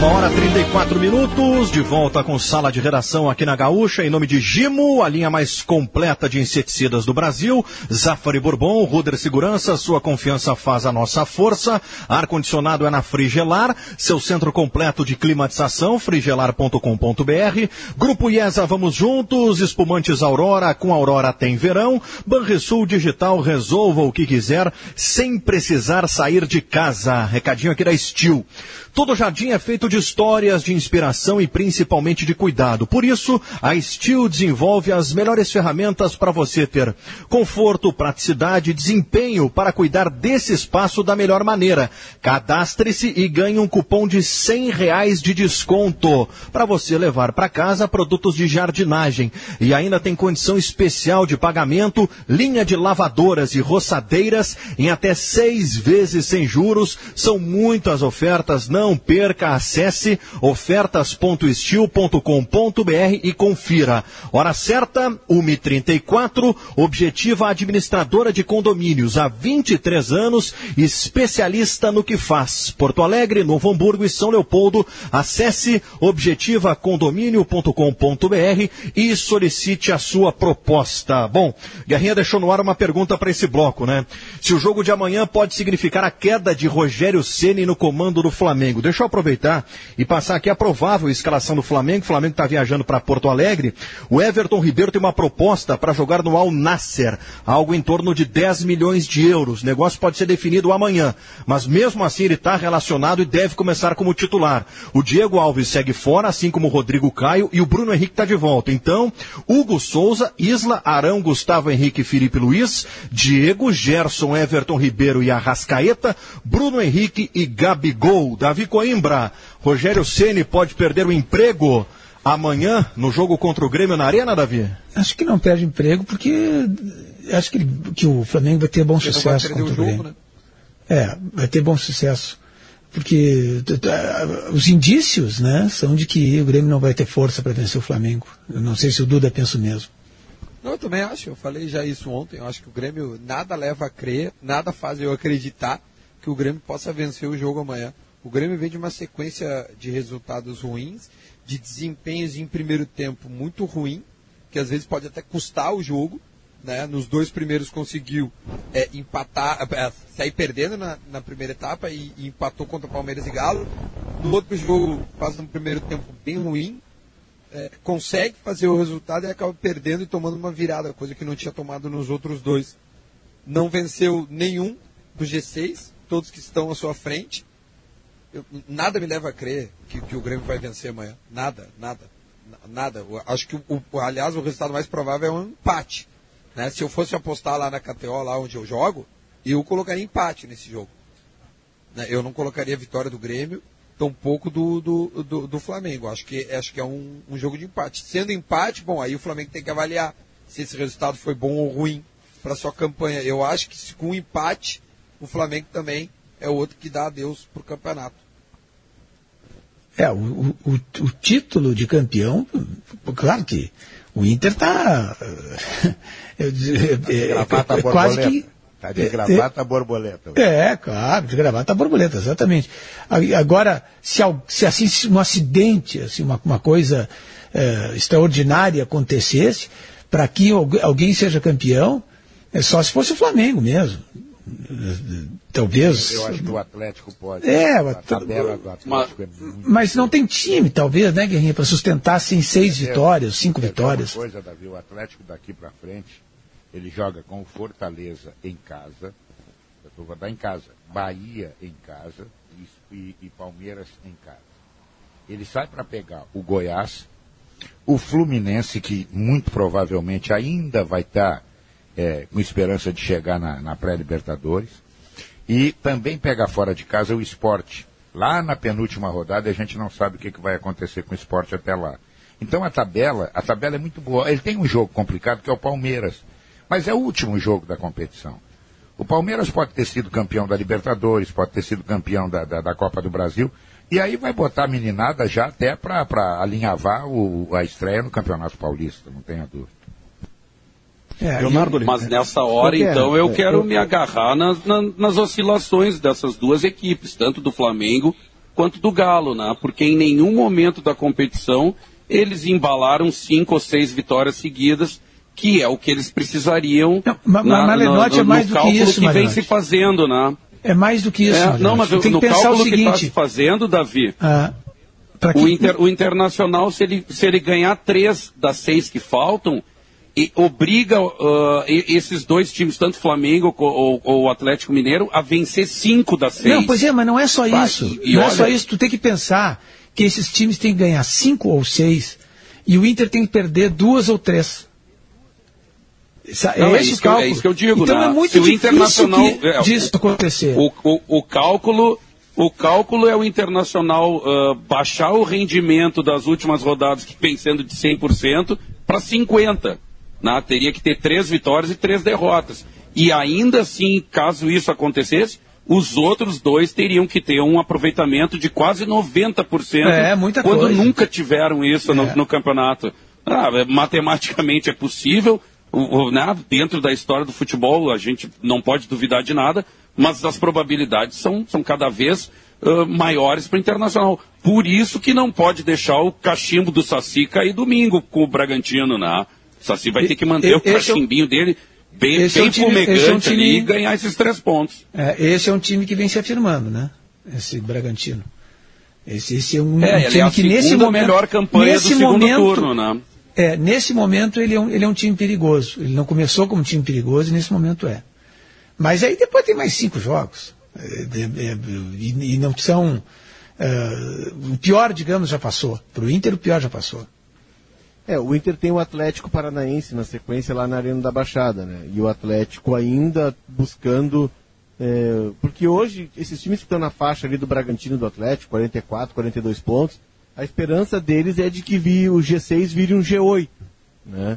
Uma hora 34 minutos, de volta com sala de redação aqui na Gaúcha, em nome de Gimo, a linha mais completa de inseticidas do Brasil. Zafari Bourbon, Ruder Segurança, sua confiança faz a nossa força. Ar-condicionado é na Frigelar, seu centro completo de climatização, frigelar.com.br. Grupo IESA, vamos juntos, espumantes Aurora, com Aurora tem verão. Banrisul Digital, resolva o que quiser, sem precisar sair de casa. Recadinho aqui da Steel. Todo jardim é feito de histórias, de inspiração e principalmente de cuidado. Por isso, a Steel desenvolve as melhores ferramentas para você ter conforto, praticidade e desempenho para cuidar desse espaço da melhor maneira. Cadastre-se e ganhe um cupom de 100 reais de desconto para você levar para casa produtos de jardinagem. E ainda tem condição especial de pagamento, linha de lavadoras e roçadeiras em até seis vezes sem juros. São muitas ofertas, não não perca, acesse ofertas.estil.com.br e confira. Hora certa, 1h34, objetiva administradora de condomínios há 23 anos, especialista no que faz. Porto Alegre, Novo Hamburgo e São Leopoldo. Acesse objetivacondomínio.com.br e solicite a sua proposta. Bom, Guerrinha deixou no ar uma pergunta para esse bloco, né? Se o jogo de amanhã pode significar a queda de Rogério Ceni no comando do Flamengo. Deixa eu aproveitar e passar aqui a provável escalação do Flamengo. O Flamengo está viajando para Porto Alegre. O Everton Ribeiro tem uma proposta para jogar no Al Nasser, algo em torno de 10 milhões de euros. O negócio pode ser definido amanhã, mas mesmo assim ele está relacionado e deve começar como titular. O Diego Alves segue fora, assim como o Rodrigo Caio e o Bruno Henrique está de volta. Então, Hugo Souza, Isla, Arão, Gustavo Henrique Felipe Luiz, Diego, Gerson, Everton Ribeiro e Arrascaeta, Bruno Henrique e Gabigol. Davi Coimbra, Rogério Ceni pode perder o emprego amanhã no jogo contra o Grêmio na Arena, Davi? Acho que não perde emprego porque acho que, que o Flamengo vai ter bom Ele sucesso contra o, jogo, Grêmio. Né? É, vai ter bom sucesso. Porque os indícios né, são de que o Grêmio não vai ter força para vencer o Flamengo. Eu não sei se o Duda pensa o mesmo. Não, eu também acho. Eu falei já isso ontem. Eu acho que o Grêmio nada leva a crer, nada faz eu acreditar que o Grêmio possa vencer o jogo amanhã. O Grêmio vem de uma sequência de resultados ruins, de desempenhos em primeiro tempo muito ruim, que às vezes pode até custar o jogo. Né? Nos dois primeiros conseguiu é, empatar, é, sair perdendo na, na primeira etapa e, e, empatou contra Palmeiras e Galo. No outro jogo faz um primeiro tempo bem ruim, é, consegue fazer o resultado e acaba perdendo e tomando uma virada, coisa que não tinha tomado nos outros dois. Não venceu nenhum do G6, todos que estão à sua frente eu, nada me leva a crer que, que, o Grêmio vai vencer amanhã. Nada, nada, nada. Eu acho que, o, o, aliás, o resultado mais provável é um empate. Né? Se eu fosse apostar lá na KTO, lá onde eu jogo, eu colocaria empate nesse jogo. Né? Eu não colocaria vitória do Grêmio, tampouco do, do, do, do Flamengo. Acho que, acho que é um, um jogo de empate. Sendo empate, bom, aí o Flamengo tem que avaliar se esse resultado foi bom ou ruim para sua campanha. Eu acho que com empate, o Flamengo também é o outro que dá adeus para o campeonato. É, o, o, o, título de campeão, claro que o Inter está. É, é, é, quase que. Está de gravata é, borboleta. É, claro, de gravata borboleta, exatamente. Agora, se, se assim um acidente, assim, uma, uma coisa é, extraordinária acontecesse, para que alguém seja campeão, é só se fosse o Flamengo mesmo talvez. Eu acho que o Atlético pode. É, tabela do Atlético mas, é muito Mas não tem time, talvez, né, Guerrinha, para sustentar assim, seis é, vitórias, cinco é, vitórias. Uma coisa, Davi, o Atlético daqui para frente, ele joga com o Fortaleza em casa, eu vou dar em casa, Bahia em casa e, e, e Palmeiras em casa. Ele sai para pegar o Goiás, o Fluminense, que muito provavelmente ainda vai estar tá, é, com esperança de chegar na, na pré-Libertadores e também pega fora de casa o esporte. Lá na penúltima rodada a gente não sabe o que, que vai acontecer com o esporte até lá. Então a tabela, a tabela é muito boa. Ele tem um jogo complicado que é o Palmeiras, mas é o último jogo da competição. O Palmeiras pode ter sido campeão da Libertadores, pode ter sido campeão da, da, da Copa do Brasil, e aí vai botar a meninada já até para alinhavar o, a estreia no Campeonato Paulista, não tenha dúvida. É, Leonardo, mas nessa hora, então, eu é, quero eu... me agarrar nas, nas, nas oscilações dessas duas equipes, tanto do Flamengo quanto do Galo, né? Porque em nenhum momento da competição eles embalaram cinco ou seis vitórias seguidas, que é o que eles precisariam Ma- na, Malenotti no, é mais no do que cálculo isso, que vem se fazendo, né? É mais do que isso. É, não, mas Você tem no que pensar o cálculo que está seguinte. se fazendo, Davi, ah, pra o, que- Inter- o Internacional, se ele, se ele ganhar três das seis que faltam, e obriga e- esses dois times, tanto Flamengo ou, ou o Atlético Mineiro, a vencer cinco das seis. Não, pois é, mas não é só Vai, isso. e- não é olha- só isso. Tu tem que pensar que esses times têm que ganhar cinco ou seis e o Inter tem que perder duas ou três. Não, é esse isso o que eu- é isso que eu digo, Então né? é muito Se o difícil Internacional- que é, disso acontecer. O, o, o cálculo, o cálculo é o Internacional ah, baixar o rendimento das últimas rodadas, que vem sendo de 100%, para 50%. Né? Teria que ter três vitórias e três derrotas. E ainda assim, caso isso acontecesse, os outros dois teriam que ter um aproveitamento de quase 90%, É, muita quando coisa. nunca tiveram isso no, É. no campeonato. Ah, é, matematicamente é possível, o- né, dentro da história do futebol, a gente não pode duvidar de nada, mas as probabilidades são, são cada vez ah, maiores para o Internacional. Por isso que não pode deixar o cachimbo do Saci cair domingo com o Bragantino, né? Saci vai ter que manter E- o é cachimbinho dele bem, esse é um bem time- fumegante é um time- ali e ganhar esses três pontos. É, esse é um time que vem se afirmando, né? Esse Bragantino. Esse, esse é um, É, um é time que nesse momento, melhor campanha do nesse segundo momento, turno, né? É, nesse momento ele é, um, ele é um time perigoso. Ele não começou como um time perigoso e nesse momento é. Mas aí depois tem mais cinco jogos. É, é, é, e, e não são. é, o pior, digamos, já passou. Para o Inter, o pior já passou. É, o Inter tem o Atlético Paranaense na sequência lá na Arena da Baixada, né? E o Atlético ainda buscando. é, porque hoje, esses times que estão na faixa ali do Bragantino do Atlético, 44, 42 pontos, a esperança deles é de que vi, o G6 vire um G8, né?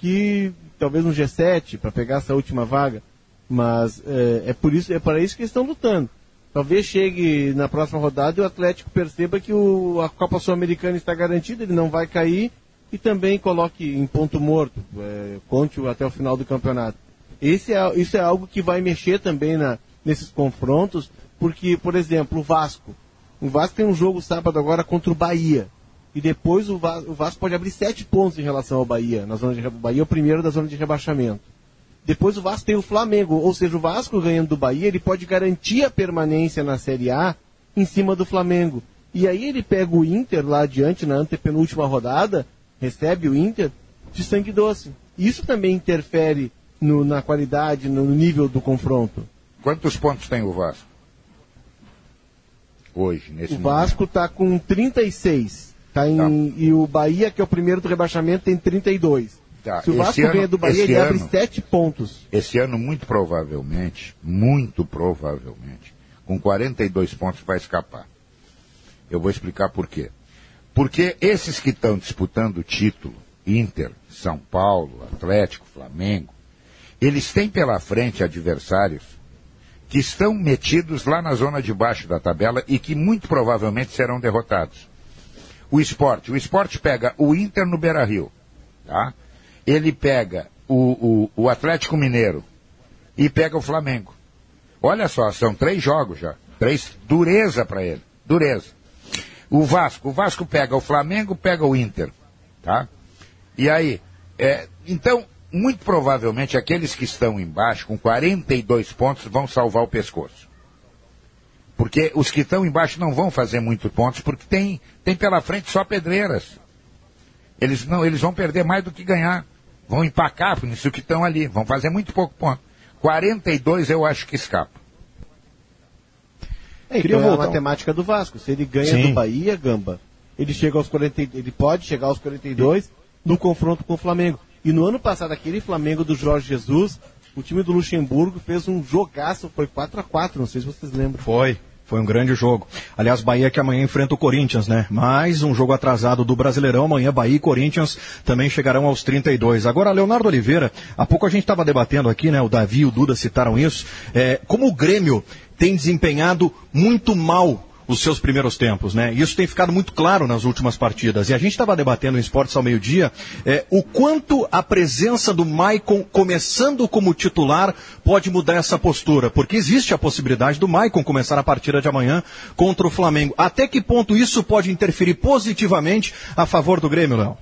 Que talvez um G7 para pegar essa última vaga, mas é, é por isso, é para isso que eles estão lutando. Talvez chegue na próxima rodada e o Atlético perceba que o, a Copa Sul-Americana está garantida, ele não vai cair e também coloque em ponto morto, é, conte até o final do campeonato. Esse é, isso é algo que vai mexer também na, nesses confrontos, porque, por exemplo, o Vasco. O Vasco tem um jogo sábado agora contra o Bahia. E depois o, Va- o Vasco pode abrir sete pontos em relação ao Bahia. Na zona de, Bahia é o primeiro da zona de rebaixamento. Depois o Vasco tem o Flamengo, ou seja, o Vasco ganhando do Bahia, ele pode garantir a permanência na Série A em cima do Flamengo. E aí ele pega o Inter lá adiante, na antepenúltima rodada, recebe o Inter de sangue doce. Isso também interfere no- na qualidade, no nível do confronto. Quantos pontos tem o Vasco? Hoje, nesse O Vasco está com 36. Tá em, E o Bahia, que é o primeiro do rebaixamento, tem 32. Tá, Se o Vasco ganha do Bahia, ele abre ano- 7 pontos. Esse ano, muito provavelmente, muito provavelmente, com 42 pontos vai escapar. Eu vou explicar por quê. Porque esses que estão disputando o título, Inter, São Paulo, Atlético, Flamengo, eles têm pela frente adversários que estão metidos lá na zona de baixo da tabela e que muito provavelmente serão derrotados. O esporte, o esporte pega o Inter no Beira Rio, tá? Ele pega o, o, o Atlético Mineiro e pega o Flamengo. Olha só, são três jogos já. Três, dureza para ele, dureza. O Vasco, o Vasco pega o Flamengo, pega o Inter, tá? E aí, é, então, muito provavelmente aqueles que estão embaixo com 42 pontos vão salvar o pescoço. Porque os que estão embaixo não vão fazer muitos pontos, porque tem, tem pela frente só pedreiras. Eles, não, eles vão perder mais do que ganhar. Vão empacar nisso que estão ali. Vão fazer muito pouco ponto. 42 eu acho que escapa. É, Queria então é a voltar um- matemática do Vasco. Se ele ganha Sim. do Bahia, Gamba, ele chega aos 40, e- ele pode chegar aos 42 no confronto com o Flamengo. E no ano passado, aquele Flamengo do Jorge Jesus, o time do Luxemburgo fez um jogaço, foi 4 a 4 não sei se vocês lembram. Foi. Foi um grande jogo. Aliás, Bahia que amanhã enfrenta o Corinthians, né? Mais um jogo atrasado do Brasileirão. Amanhã Bahia e Corinthians também chegarão aos 32. Agora, Leonardo Oliveira, há pouco a gente estava debatendo aqui, né? O Davi e o Duda citaram isso. É, como o Grêmio tem desempenhado muito mal os seus primeiros tempos, né? Isso tem ficado muito claro nas últimas partidas. E a gente estava debatendo em Esportes ao meio-dia é, o quanto a presença do Maicon começando como titular pode mudar essa postura, porque existe a possibilidade do Maicon começar a partida de amanhã contra o Flamengo. Até que ponto isso pode interferir positivamente a favor do Grêmio, Léo?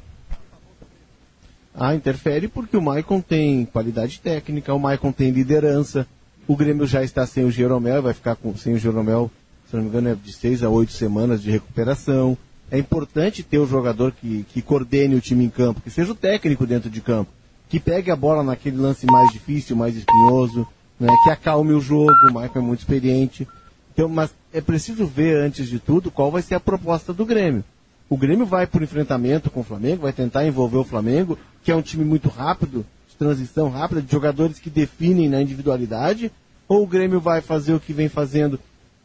Ah, interfere porque o Maicon tem qualidade técnica, o Maicon tem liderança, o Grêmio já está sem o Jeromel, vai ficar com, sem o Jeromel se não me engano, é de seis a oito semanas de recuperação. É importante ter o jogador que, que coordene o time em campo, que seja o técnico dentro de campo, que pegue a bola naquele lance mais difícil, mais espinhoso, né, que acalme o jogo, o Michael é muito experiente. Então, mas é preciso ver, antes de tudo, qual vai ser a proposta do Grêmio. O Grêmio vai por enfrentamento com o Flamengo, vai tentar envolver o Flamengo, que é um time muito rápido, transição rápida, de jogadores que definem na individualidade, ou o Grêmio vai fazer o que vem fazendo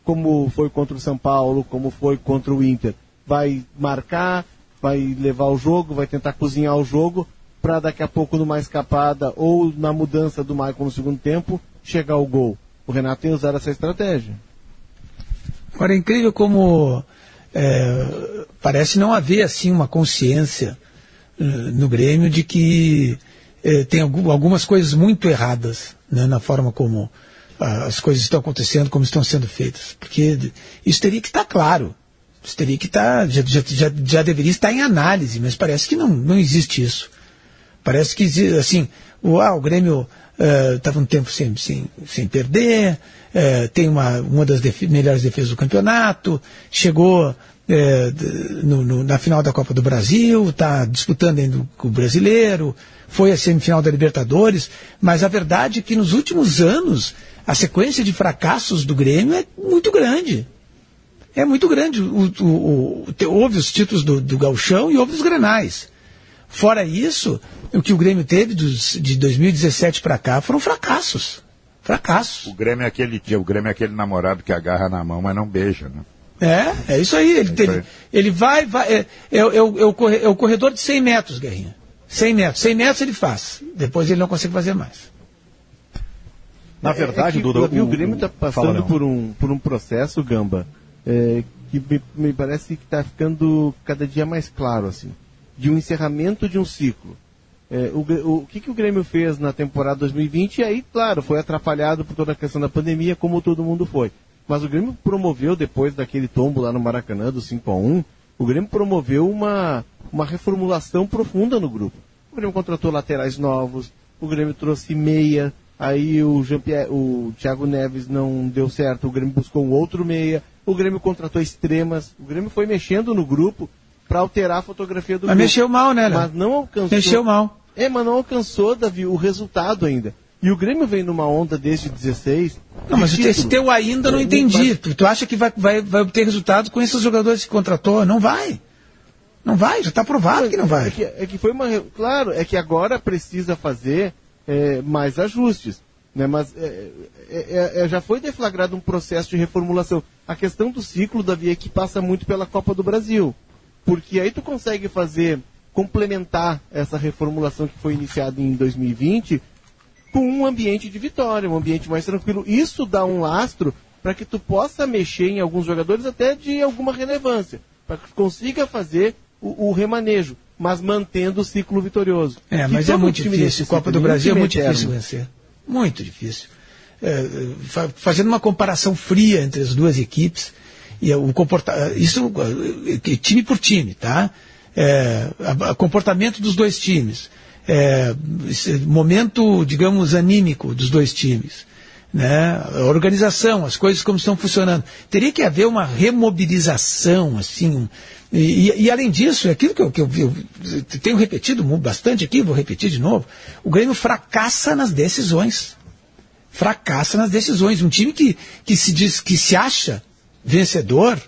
como foi contra o São Paulo, como foi contra o Inter. Vai marcar, vai levar o jogo, vai tentar cozinhar o jogo, para daqui a pouco numa escapada ou na mudança do Michael no segundo tempo, chegar o gol. O Renato tem usado essa estratégia. Agora é incrível como é, parece não haver assim uma consciência uh, no Grêmio de que uh, tem algumas coisas muito erradas né, na forma como as coisas estão acontecendo como estão sendo feitas. Porque isso teria que estar claro. Isso teria que estar, já, já, já, deveria estar em análise, mas parece que não, não existe isso. Parece que, assim, o, ah, o Grêmio estava uh, um tempo sem, sem, sem perder, uh, tem uma, uma das def melhores defesas do campeonato, chegou uh, no, no, na final da Copa do Brasil, está disputando ainda o brasileiro, foi a semifinal da Libertadores, mas a verdade é que nos últimos anos a sequência de fracassos do Grêmio é muito grande. É muito grande. O, o, o, houve os títulos do, do Galchão e houve os Grenais. Fora isso, o que o Grêmio teve dos, de 2017 para cá foram fracassos. Fracassos. O Grêmio é aquele o Grêmio é aquele namorado que agarra na mão, mas não beija, né? É, é isso aí. Ele, é ele, ele vai, vai é, é, é, o, é, o, é o corredor de 100 metros, Guerrinha. 100 metros. 100 metros ele faz. Depois ele não consegue fazer mais. Na verdade, é, é que, Duda, o, o Grêmio está passando por um, por um processo, Gamba, é, que me, me, parece que está ficando cada dia mais claro, assim, de um encerramento de um ciclo. É, o, o, o que, que o Grêmio fez na temporada 2020? E aí, claro, foi atrapalhado por toda a questão da pandemia, como todo mundo foi. Mas o Grêmio promoveu, depois daquele tombo lá no Maracanã, do 5 a 1 o Grêmio promoveu uma, uma reformulação profunda no grupo. O Grêmio contratou laterais novos, o Grêmio trouxe meia, Aí o, o Thiago Neves não deu certo, o Grêmio buscou um outro meia, o Grêmio contratou extremas, o Grêmio foi mexendo no grupo para alterar a fotografia do mas grupo. Mas mexeu mal, né, Mas não alcançou. Mexeu mal. É, mas não alcançou, Davi, o resultado ainda. E o Grêmio vem numa onda desde 16. Não, mas título. esse teu ainda não entendi. Tu, tu acha que vai, vai, vai obter resultado com esses jogadores que contratou? Não vai. Não vai, já está provado que não vai. É que, é que, foi uma. Claro, é que agora precisa fazer é, mais ajustes. Né? Mas é, é, é, é, já foi deflagrado um processo de reformulação. A questão do ciclo, Davi, é que passa muito pela Copa do Brasil. Porque aí tu consegue fazer, complementar essa reformulação que foi iniciada em 2020 com um ambiente de vitória, um ambiente mais tranquilo. Isso dá um lastro para que tu possa mexer em alguns jogadores até de alguma relevância, para que tu consiga fazer o, o remanejo mas mantendo o ciclo vitorioso. É, mas é muito difícil. Copa do Brasil é muito difícil vencer. Muito difícil. É, fazendo uma comparação fria entre as duas equipes, e o comporta isso é, time por time, tá? É, a, a comportamento dos dois times, é, momento, digamos, anímico dos dois times, né? A organização, as coisas como estão funcionando. Teria que haver uma remobilização, assim, e, e, e, além disso, é aquilo que eu, que eu, eu, tenho repetido bastante aqui, vou repetir de novo, o Grêmio fracassa nas decisões. Fracassa nas decisões. Um time que, que se diz que se acha vencedor,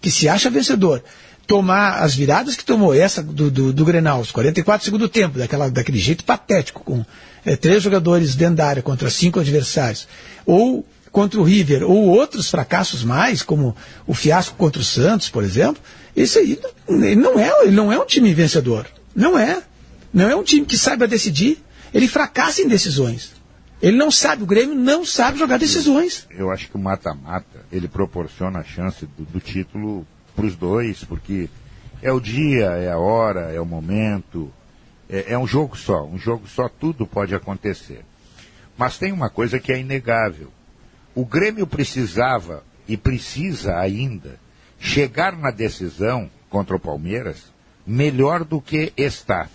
que se acha vencedor, tomar as viradas que tomou essa do, do, do Grenal, os 44 segundo tempo, daquela, daquele jeito patético, com é, três jogadores dentro da área contra cinco adversários, ou contra o River, ou outros fracassos mais, como o fiasco contra o Santos, por exemplo, esse aí ele não é, ele não é um time vencedor. Não é. Não é um time que saiba decidir. Ele fracassa em decisões. Ele não sabe, o Grêmio não sabe jogar decisões. Eu acho que o mata-mata, ele proporciona a chance do, do título para os dois, porque é o dia, é a hora, é o momento, é, é um jogo só, um jogo só, tudo pode acontecer. Mas tem uma coisa que é inegável. O Grêmio precisava e precisa ainda chegar na decisão contra o Palmeiras melhor do que está.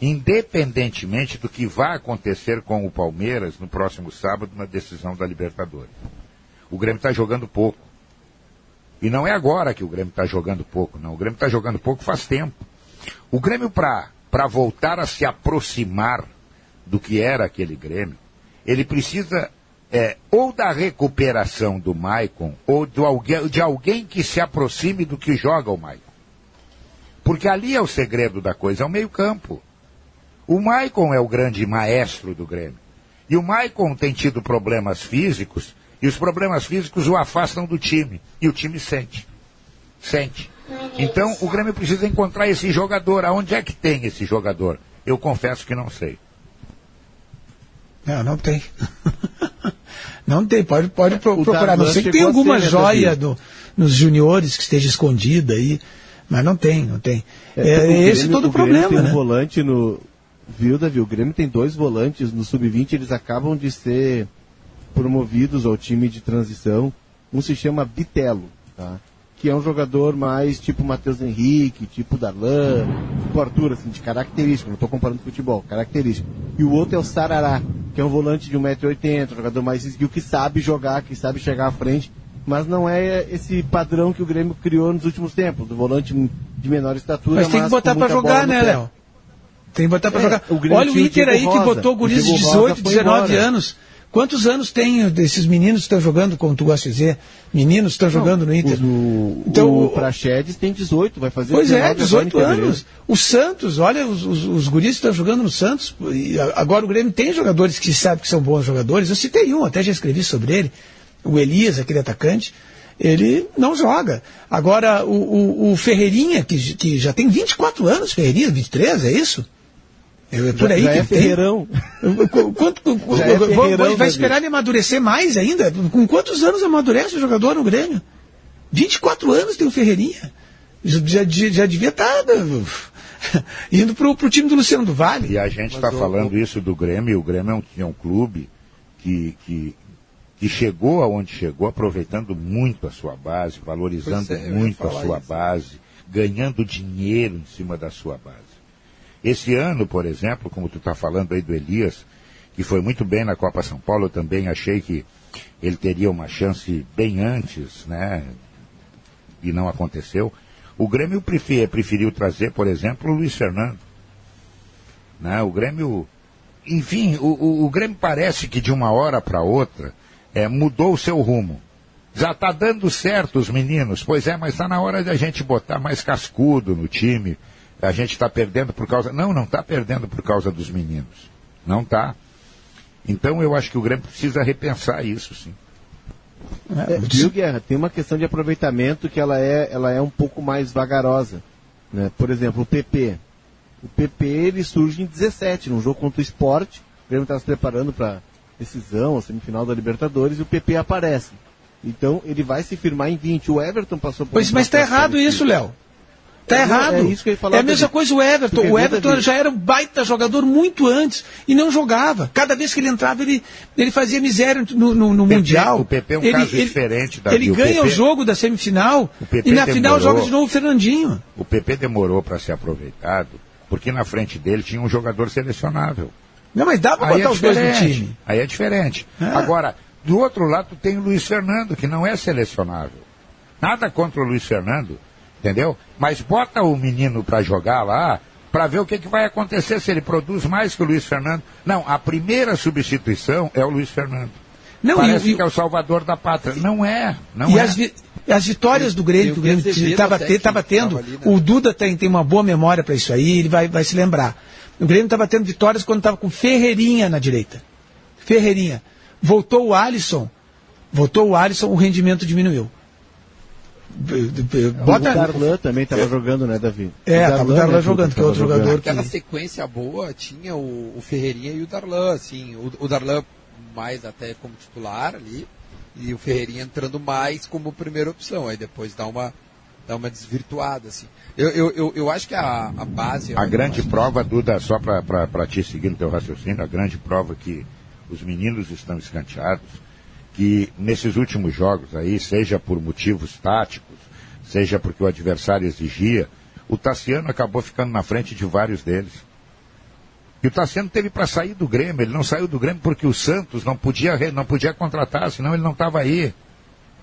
Independentemente do que vai acontecer com o Palmeiras no próximo sábado na decisão da Libertadores. O Grêmio está jogando pouco. E não é agora que o Grêmio está jogando pouco, não. O Grêmio está jogando pouco faz tempo. O Grêmio, para voltar a se aproximar do que era aquele Grêmio, ele precisa é, ou da recuperação do Maicon, ou do alguém, de alguém que se aproxime do que joga o Maicon. Porque ali é o segredo da coisa, é o meio-campo. O Maicon é o grande maestro do Grêmio. E o Maicon tem tido problemas físicos, e os problemas físicos o afastam do time. E o time sente. Sente. Então o Grêmio precisa encontrar esse jogador. Aonde é que tem esse jogador? Eu confesso que não sei. Não, não tem. não tem, pode, pode pro, procurar. Não sei que tem alguma joia do, nos juniores que esteja escondida aí, mas não tem, não tem. É, é Grêmio, esse todo o problema, tem né? Um volante no. Viu, Davi? O Grêmio tem dois volantes no sub-20, eles acabam de ser promovidos ao time de transição. Um se chama Bitelo, tá? que é um jogador mais tipo Matheus Henrique, tipo Darlan, tipo Arthur, assim, de característica, não estou comparando futebol, característica. E o outro é o Sarará, que é um volante de 1,80m, um jogador mais esguio, que sabe jogar, que sabe chegar à frente, mas não é esse padrão que o Grêmio criou nos últimos tempos, do volante de menor estatura. Mas tem que botar para jogar, né, Léo? Tem que botar para é, jogar. Olha o Inter aí que botou guris de 18, 19 anos Quantos anos tem desses meninos que estão jogando, como tu gosta de dizer? Meninos que estão jogando no Inter? O, então, o Praxedes tem 18, vai fazer Pois é, 18 anos. O Santos, olha, os, os, os guris estão jogando no Santos. agora o Grêmio tem jogadores que sabe que são bons jogadores. Eu citei um, até já escrevi sobre ele. O Elias, aquele atacante. Ele não joga. Agora, o, o, o Ferreirinha, que, que já tem 24 anos, Ferreirinha, 23, é isso? É por aí já que é Ferreirão. Quanto, é ferreirão vai esperar ele amadurecer mais ainda? Com quantos anos amadurece o jogador no Grêmio? 24 anos tem o Ferreirinha. Já, já, já devia estar tá, indo para o time do Luciano do Vale. E a gente está falando isso do Grêmio, e o Grêmio é um, é um clube que, que, que chegou aonde chegou, aproveitando muito a sua base, valorizando é, muito a sua isso. base, ganhando dinheiro em cima da sua base. Esse ano, por exemplo, como tu está falando aí do Elias, que foi muito bem na Copa São Paulo, eu também achei que ele teria uma chance bem antes, né? E não aconteceu. O Grêmio preferiu, trazer, por exemplo, o Luiz Fernando. Né? O Grêmio. Enfim, o, o, o Grêmio parece que de uma hora para outra é, mudou o seu rumo. Já está dando certo os meninos, pois é, mas está na hora de a gente botar mais cascudo no time, a gente está perdendo por causa. Não, não está perdendo por causa dos meninos. Não está. Então eu acho que o Grêmio precisa repensar isso, sim. É, viu, Guerra? Tem uma questão de aproveitamento que ela é, ela é um pouco mais vagarosa. Né? Por exemplo, o PP. O PP ele surge em 17, num jogo contra o Sport. O Grêmio está se preparando para decisão, a semifinal da Libertadores, e o PP aparece. Então ele vai se firmar em 20. O Everton passou por. Pois, mas está errado isso, Léo. Tá é, errado. É, isso que é a mesma coisa o Everton. O Everton já era um baita jogador muito antes e não jogava. Cada vez que ele entrava, ele, ele fazia miséria no, no, no Mundial. O PP é um ele, caso ele, diferente da Ele ganha o, PP, o, jogo da semifinal e na demorou, final joga de novo o Fernandinho. O PP demorou para ser aproveitado porque na frente dele tinha um jogador selecionável. Não, mas dá para botar é os dois no time. Aí é diferente. É. Agora, do outro lado tem o Luiz Fernando, que não é selecionável. Nada contra o Luiz Fernando entendeu? Mas bota o menino para jogar lá, para ver o que, que vai acontecer se ele produz mais que o Luiz Fernando. Não, a primeira substituição é o Luiz Fernando. Não, Parece e, que é o salvador da pátria. Não é, não e é. As, vi, as vitórias do Grêmio, que o Grêmio estava tendo, ali, né? o Duda tem, tem uma boa memória para isso aí, ele vai, vai se lembrar. O Grêmio estava tendo vitórias quando estava com Ferreirinha na direita. Ferreirinha. Voltou o Alisson, voltou o Alisson, o rendimento diminuiu. Bota... O Darlan também estava jogando, né, Davi? É, o tava o Darlan jogando, que é outro jogador que... Aquela sequência boa tinha o, o Ferreirinha e o Darlan, assim, o, o Darlan mais até como titular ali, e o Ferreirinha entrando mais como primeira opção, aí depois dá uma, dá uma desvirtuada, assim. Eu, eu, eu, eu acho que a, a base... A grande prova, Duda, só para te seguir no teu raciocínio, a grande prova que os meninos estão escanteados, que nesses últimos jogos aí, seja por motivos táticos, seja porque o adversário exigia, o Tassiano acabou ficando na frente de vários deles. E o Tassiano teve para sair do Grêmio, ele não saiu do Grêmio porque o Santos não podia, não podia contratar, senão ele não estava aí.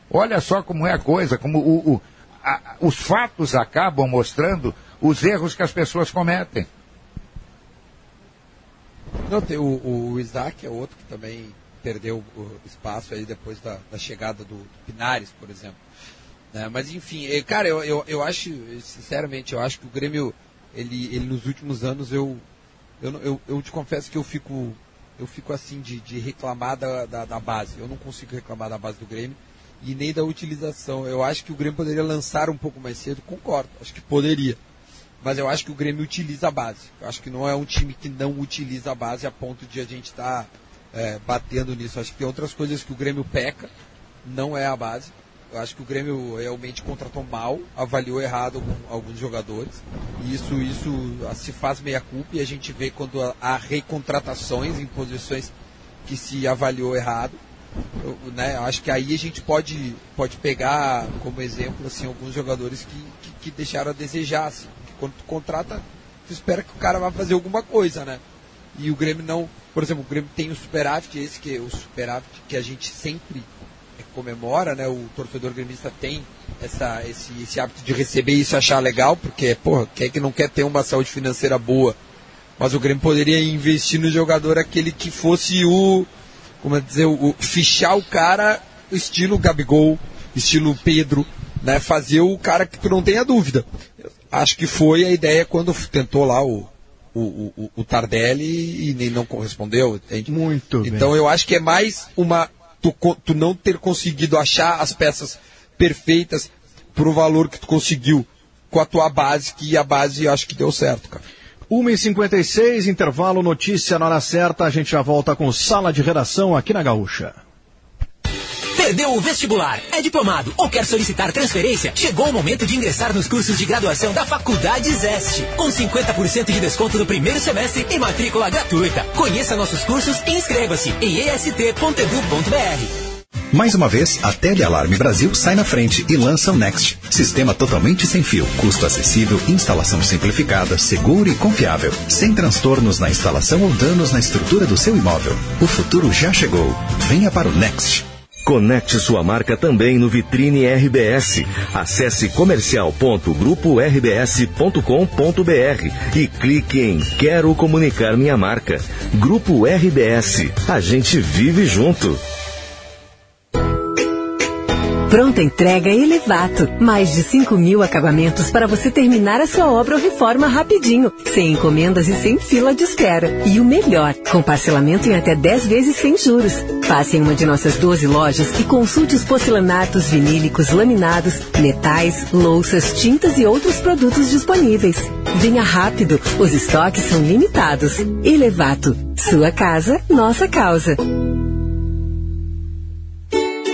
Olha só como é a coisa, como o, o a, os fatos acabam mostrando os erros que as pessoas cometem. Não, tem o, o Isaac é outro que também perdeu espaço aí depois da, da chegada do, do, Pinares, por exemplo. Né? Mas enfim, eh, cara, eu, eu, eu acho, sinceramente, eu acho que o Grêmio, ele, ele nos últimos anos, eu, eu, eu, eu te confesso que eu fico, eu fico assim de, de reclamar da, da, da base. Eu não consigo reclamar da base do Grêmio e nem da utilização. Eu acho que o Grêmio poderia lançar um pouco mais cedo, concordo, acho que poderia. Mas eu acho que o Grêmio utiliza a base. Eu acho que não é um time que não utiliza a base a ponto de a gente estar tá, é, batendo nisso. Acho que tem outras coisas que o Grêmio peca, não é a base. Eu acho que o Grêmio realmente contratou mal, avaliou errado algum, alguns jogadores. E isso, isso se faz meia culpa e a gente vê quando há recontratações em posições que se avaliou errado. Eu, né, acho que aí a gente pode, pode pegar como exemplo assim, alguns jogadores que, que, que deixaram a desejar. Assim quando tu contrata, tu espera que o cara vá fazer alguma coisa, né? E o Grêmio não. Por exemplo, o Grêmio tem o superávit, esse que é o superávit que a gente sempre comemora, né? O torcedor gremista tem essa, esse, esse hábito de receber isso e achar legal, porque, porra, quem é que não quer ter uma saúde financeira boa? Mas o Grêmio poderia investir no jogador aquele que fosse o. Como é dizer, o, o fichar o cara estilo Gabigol, estilo Pedro, né? Fazer o cara que tu não tenha dúvida acho que foi a ideia quando tentou lá o, o, o, o Tardelli e nem não correspondeu. Entende? Muito Então bem. eu acho que é mais uma. Tu, tu não ter conseguido achar as peças perfeitas pro valor que tu conseguiu com a tua base, que a base acho que deu certo, cara. 1h56, intervalo, notícia na hora certa. A gente já volta com sala de redação aqui na Gaúcha. Perdeu o vestibular, é diplomado ou quer solicitar transferência? Chegou o momento de ingressar nos cursos de graduação da Faculdade Zeste. Com 50% de desconto no primeiro semestre e matrícula gratuita. Conheça nossos cursos e inscreva-se em est.edu.br. Mais uma vez, a Telealarme Brasil sai na frente e lança o Next. Sistema totalmente sem fio, custo acessível, instalação simplificada, seguro e confiável. Sem transtornos na instalação ou danos na estrutura do seu imóvel. O futuro já chegou. Venha para o Next. Conecte sua marca também no Vitrine RBS. Acesse comercial.grupo-rbs.com.br e clique em Quero comunicar minha marca. Grupo RBS. A gente vive junto. Pronta entrega Elevato. Mais de 5 mil acabamentos para você terminar a sua obra ou reforma rapidinho. Sem encomendas e sem fila de espera. E o melhor, com parcelamento em até 10 vezes sem juros. Passe em uma de nossas 12 lojas e consulte os porcelanatos, vinílicos, laminados, metais, louças, tintas e outros produtos disponíveis. Venha rápido, os estoques são limitados. Elevato. Sua casa, nossa causa.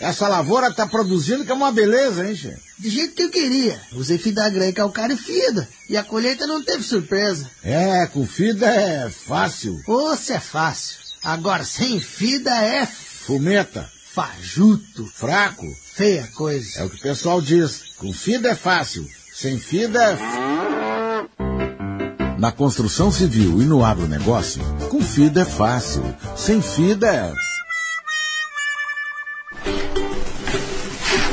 Essa lavoura tá produzindo que é uma beleza, hein, chefe? De jeito que eu queria. Usei Fidagram, calcário e fida. E a colheita não teve surpresa. É, com fida é fácil. Ou se é fácil. Agora, sem fida é... Fumeta. Fajuto. Fraco. Feia coisa. É o que o pessoal diz. Com fida é fácil. Sem fida é... Na construção civil e no agronegócio, com fida é fácil. Sem fida é...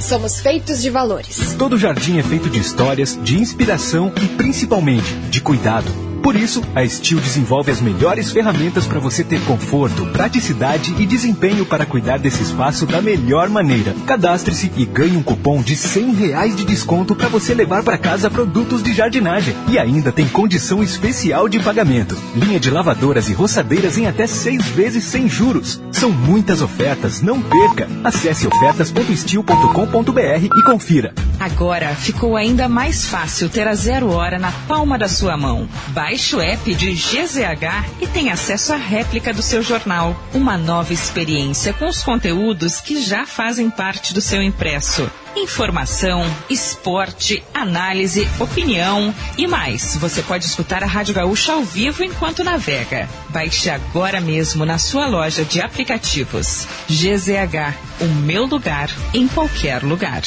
Somos feitos de valores. Todo jardim é feito de histórias, de inspiração e principalmente de cuidado. Por isso, a Steel desenvolve as melhores ferramentas para você ter conforto, praticidade e desempenho para cuidar desse espaço da melhor maneira. Cadastre-se e ganhe um cupom de 100 reais de desconto para você levar para casa produtos de jardinagem. E ainda tem condição especial de pagamento. Linha de lavadoras e roçadeiras em até seis vezes sem juros. São muitas ofertas, não perca. Acesse ofertas.steel.com.br e confira. Agora ficou ainda mais fácil ter a zero hora na palma da sua mão. Baixe o app de GZH e tenha acesso à réplica do seu jornal. Uma nova experiência com os conteúdos que já fazem parte do seu impresso. Informação, esporte, análise, opinião e mais. Você pode escutar a Rádio Gaúcha ao vivo enquanto navega. Baixe agora mesmo na sua loja de aplicativos. GZH, o meu lugar em qualquer lugar.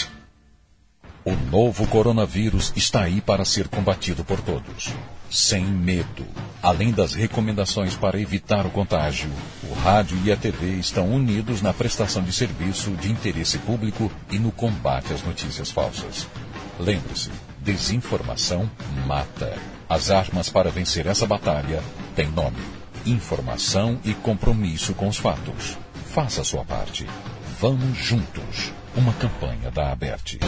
O novo coronavírus está aí para ser combatido por todos. Sem medo. Além das recomendações para evitar o contágio, o rádio e a TV estão unidos na prestação de serviço de interesse público e no combate às notícias falsas. Lembre-se, desinformação mata. As armas para vencer essa batalha têm nome: informação e compromisso com os fatos. Faça a sua parte. Vamos juntos. Uma campanha da Aberte.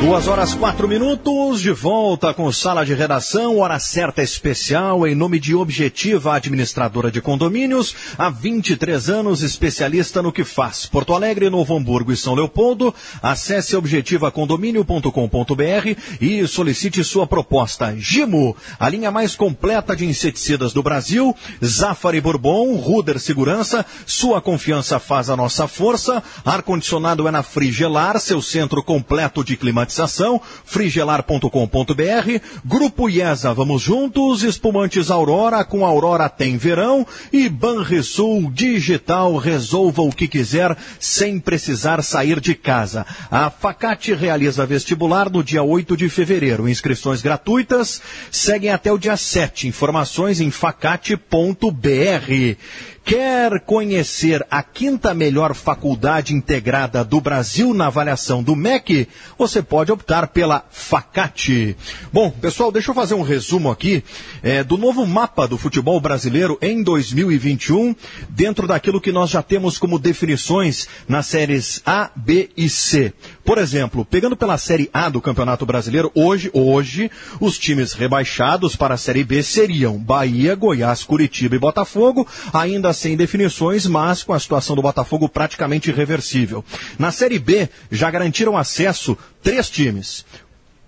Duas horas quatro minutos, de volta com sala de redação, hora certa especial, em nome de Objetiva Administradora de Condomínios, há 23 anos, especialista no que faz. Porto Alegre, Novo Hamburgo e São Leopoldo, acesse objetivacondomínio.com.br e solicite sua proposta. Gimo, a linha mais completa de inseticidas do Brasil, Zafari Bourbon, Ruder Segurança, sua confiança faz a nossa força, ar-condicionado é na Frigelar, seu centro completo de climatização frigelar.com.br, Grupo IESA, vamos juntos, espumantes Aurora, com Aurora tem verão, e Banrisul Digital, resolva o que quiser sem precisar sair de casa. A Facate realiza vestibular no dia 8 de fevereiro, inscrições gratuitas, seguem até o dia 7, informações em facate.br. Quer conhecer a quinta melhor faculdade integrada do Brasil na avaliação do MEC? Você pode optar pela Facate. Bom, pessoal, deixa eu fazer um resumo aqui é, do novo mapa do futebol brasileiro em 2021, dentro daquilo que nós já temos como definições nas séries A, B e C. Por exemplo, pegando pela Série A do Campeonato Brasileiro, hoje, hoje, os times rebaixados para a Série B seriam Bahia, Goiás, Curitiba e Botafogo, ainda sem definições, mas com a situação do Botafogo praticamente irreversível. Na Série B, já garantiram acesso três times.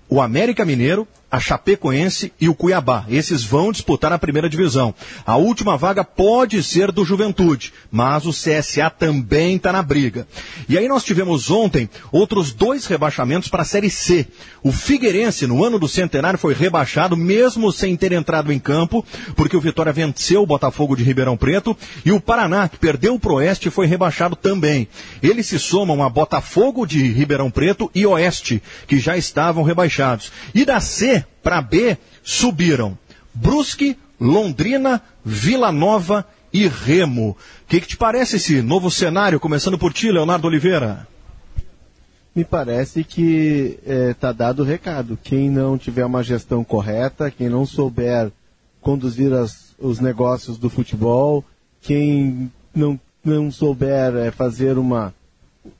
O América Mineiro, a Chapecoense e o Cuiabá. Esses vão disputar a primeira divisão. A última vaga pode ser do Juventude, mas o CSA também está na briga. E aí nós tivemos ontem outros dois rebaixamentos para a Série C. O Figueirense, no ano do centenário, foi rebaixado, mesmo sem ter entrado em campo, porque o Vitória venceu o Botafogo de Ribeirão Preto, e o Paraná, que perdeu o Oeste, foi rebaixado também. Eles se somam a Botafogo de Ribeirão Preto e Oeste, que já estavam rebaixados. E da C, para B subiram Brusque, Londrina, Vila Nova e Remo. O que, que te parece esse novo cenário, começando por ti, Leonardo Oliveira? Me parece que está é, tá dado o recado. Quem não tiver uma gestão correta, quem não souber conduzir as, os negócios do futebol, quem não, não souber é, fazer uma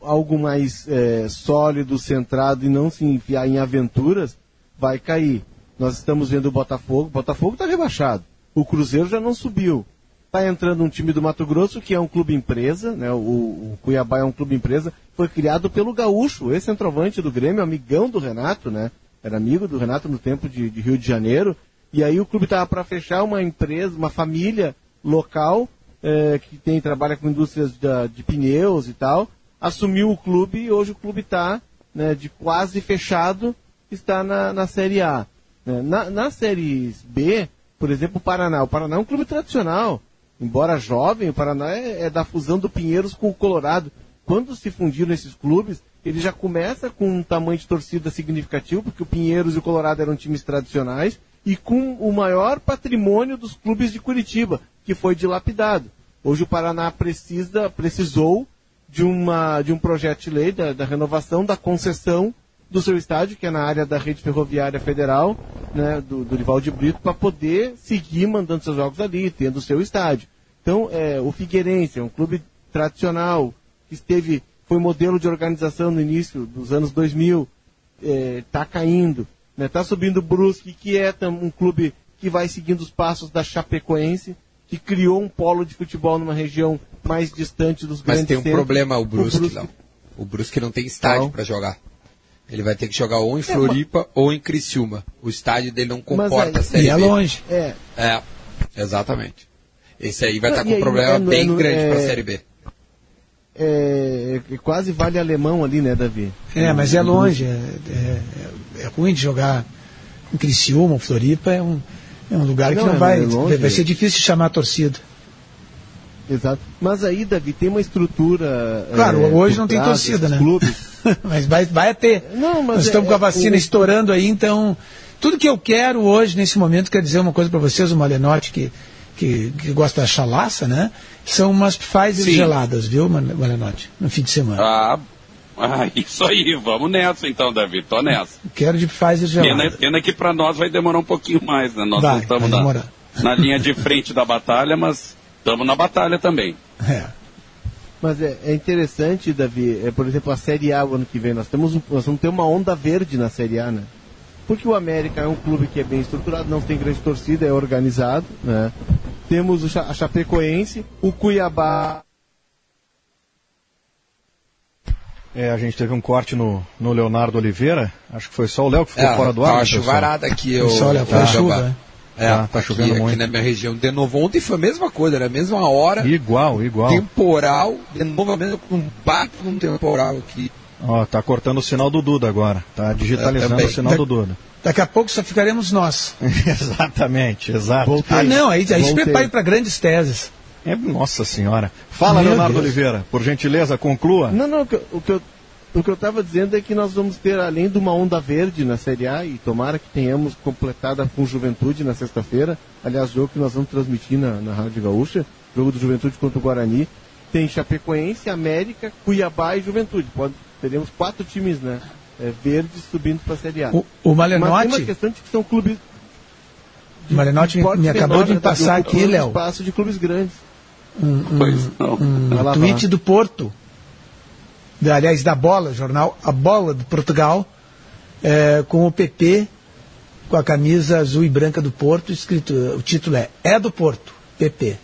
algo mais é, sólido, centrado e não se enfiar em aventuras, vai cair. Nós estamos vendo o Botafogo. O Botafogo está rebaixado. O Cruzeiro já não subiu. Está entrando um time do Mato Grosso, que é um clube empresa, né? O, o, Cuiabá é um clube empresa, foi criado pelo Gaúcho, esse centroavante do Grêmio, amigão do Renato, né? Era amigo do Renato no tempo de, de Rio de Janeiro. E aí o clube estava para fechar uma empresa, uma família local, é, que tem, trabalha com indústrias de, de pneus e tal, assumiu o clube e hoje o clube está né, de quase fechado está na, na Série A. né. Na, na Série B, por exemplo, o Paraná. O Paraná é um clube tradicional. Embora jovem, o Paraná é, é da fusão do Pinheiros com o Colorado. Quando se fundiram esses clubes, ele já começa com um tamanho de torcida significativo, porque o Pinheiros e o Colorado eram times tradicionais, e com o maior patrimônio dos clubes de Curitiba, que foi dilapidado. Hoje o Paraná precisa, precisou de, uma, de um projeto de lei, da, da renovação da concessão do seu estádio, que é na área da rede ferroviária federal, né, do, do Rival de Brito, para poder seguir mandando seus jogos ali, tendo o seu estádio. Então, é, o Figueirense é um clube tradicional, que esteve, foi modelo de organização no início dos anos 2000, está caindo. Está subindo o Brusque, que é um clube que vai seguindo os passos da Chapecoense, que criou um polo de futebol numa região mais distante dos Mas grandes tem um centros. problema o Brusque, Brusque- Léo. O Brusque não tem estádio Não. para jogar. Ele vai ter que jogar ou em Floripa ou em Criciúma. O estádio dele não comporta a Série E é B. longe. É. É, exatamente. Esse aí vai Não, estar e com um problema é no- bem é no- grande é- para a Série B. É, é quase vale alemão ali, né, Davi? É, mas é longe. É, é- é ruim de jogar em Criciúma, Floripa. É um, é um lugar que Não, não, é- vai. é longe. vai ser difícil chamar a torcida. Exato. Mas aí, Davi, tem uma estrutura. Claro, é, hoje não tem torcida, né? Clubes. mas vai, vai ter. Não, mas Nós é- estamos com a é- vacina o- estourando aí, então. Tudo que eu quero hoje, nesse momento, quer dizer uma coisa para vocês, o Malenotti, que, que, que gosta da chalaça, né? São umas Pfizer Sim. geladas, viu, Mal- Malenotti? No fim de semana. Ah, ah, isso aí, vamos nessa então, Davi, tô nessa. Quero de Pfizer gelada. Pena, pena que para nós vai demorar um pouquinho mais, né? Nós Vai, não estamos vai na, na linha de frente da batalha, mas estamos na batalha também. É. Mas é, é interessante, Davi, é, por exemplo, a Série A o ano que vem, nós, temos, um- nós vamos ter uma onda verde na Série A, né? Porque o América é um clube que é bem estruturado, não tem grande torcida, é organizado, né? Temos o Cha- a Chapecoense, o Cuiabá. É, a gente teve um corte no, no Leonardo Oliveira. Acho que foi só o Léo que ficou É, fora do tá ar. uma pessoal. chuvarada aqui, eu, Foi olha, foi eu- a chuva, né? É, Tá, tá aqui, chovendo aqui muito. na minha região. De novo, ontem foi a mesma coisa, era a mesma hora. Igual, igual. Temporal, de novo, mesmo com um bato um temporal aqui. Ó, tá cortando o sinal do Duda agora. Tá digitalizando também. o sinal do Duda. Daqui a pouco só ficaremos nós. Exatamente, exato. Ah, não, aí, aí se prepare para grandes teses. É, nossa senhora. Fala, Meu Leonardo Deus. Oliveira, por gentileza, conclua. Não, não, o que, eu- o que eu estava dizendo é que nós vamos ter, além de uma onda verde na Série A, e tomara que tenhamos completada com Juventude na sexta-feira, aliás, jogo que nós vamos transmitir na, na Rádio Gaúcha, jogo do Juventude contra o Guarani, tem Chapecoense, América, Cuiabá e Juventude. Pode, teremos quatro times né, é, verdes subindo para a Série A. O- o Malenotti- Mas tem uma questão de que são clubes... O Malenotti me, acabou de né, passar aqui, Léo, espaço de clubes grandes. um, um- Pois não. um lá, tweet do Porto, da- aliás, da Bola, jornal A Bola de Portugal, é, com o PP, com a camisa azul e branca do Porto, escrito, o título é É do Porto, PP.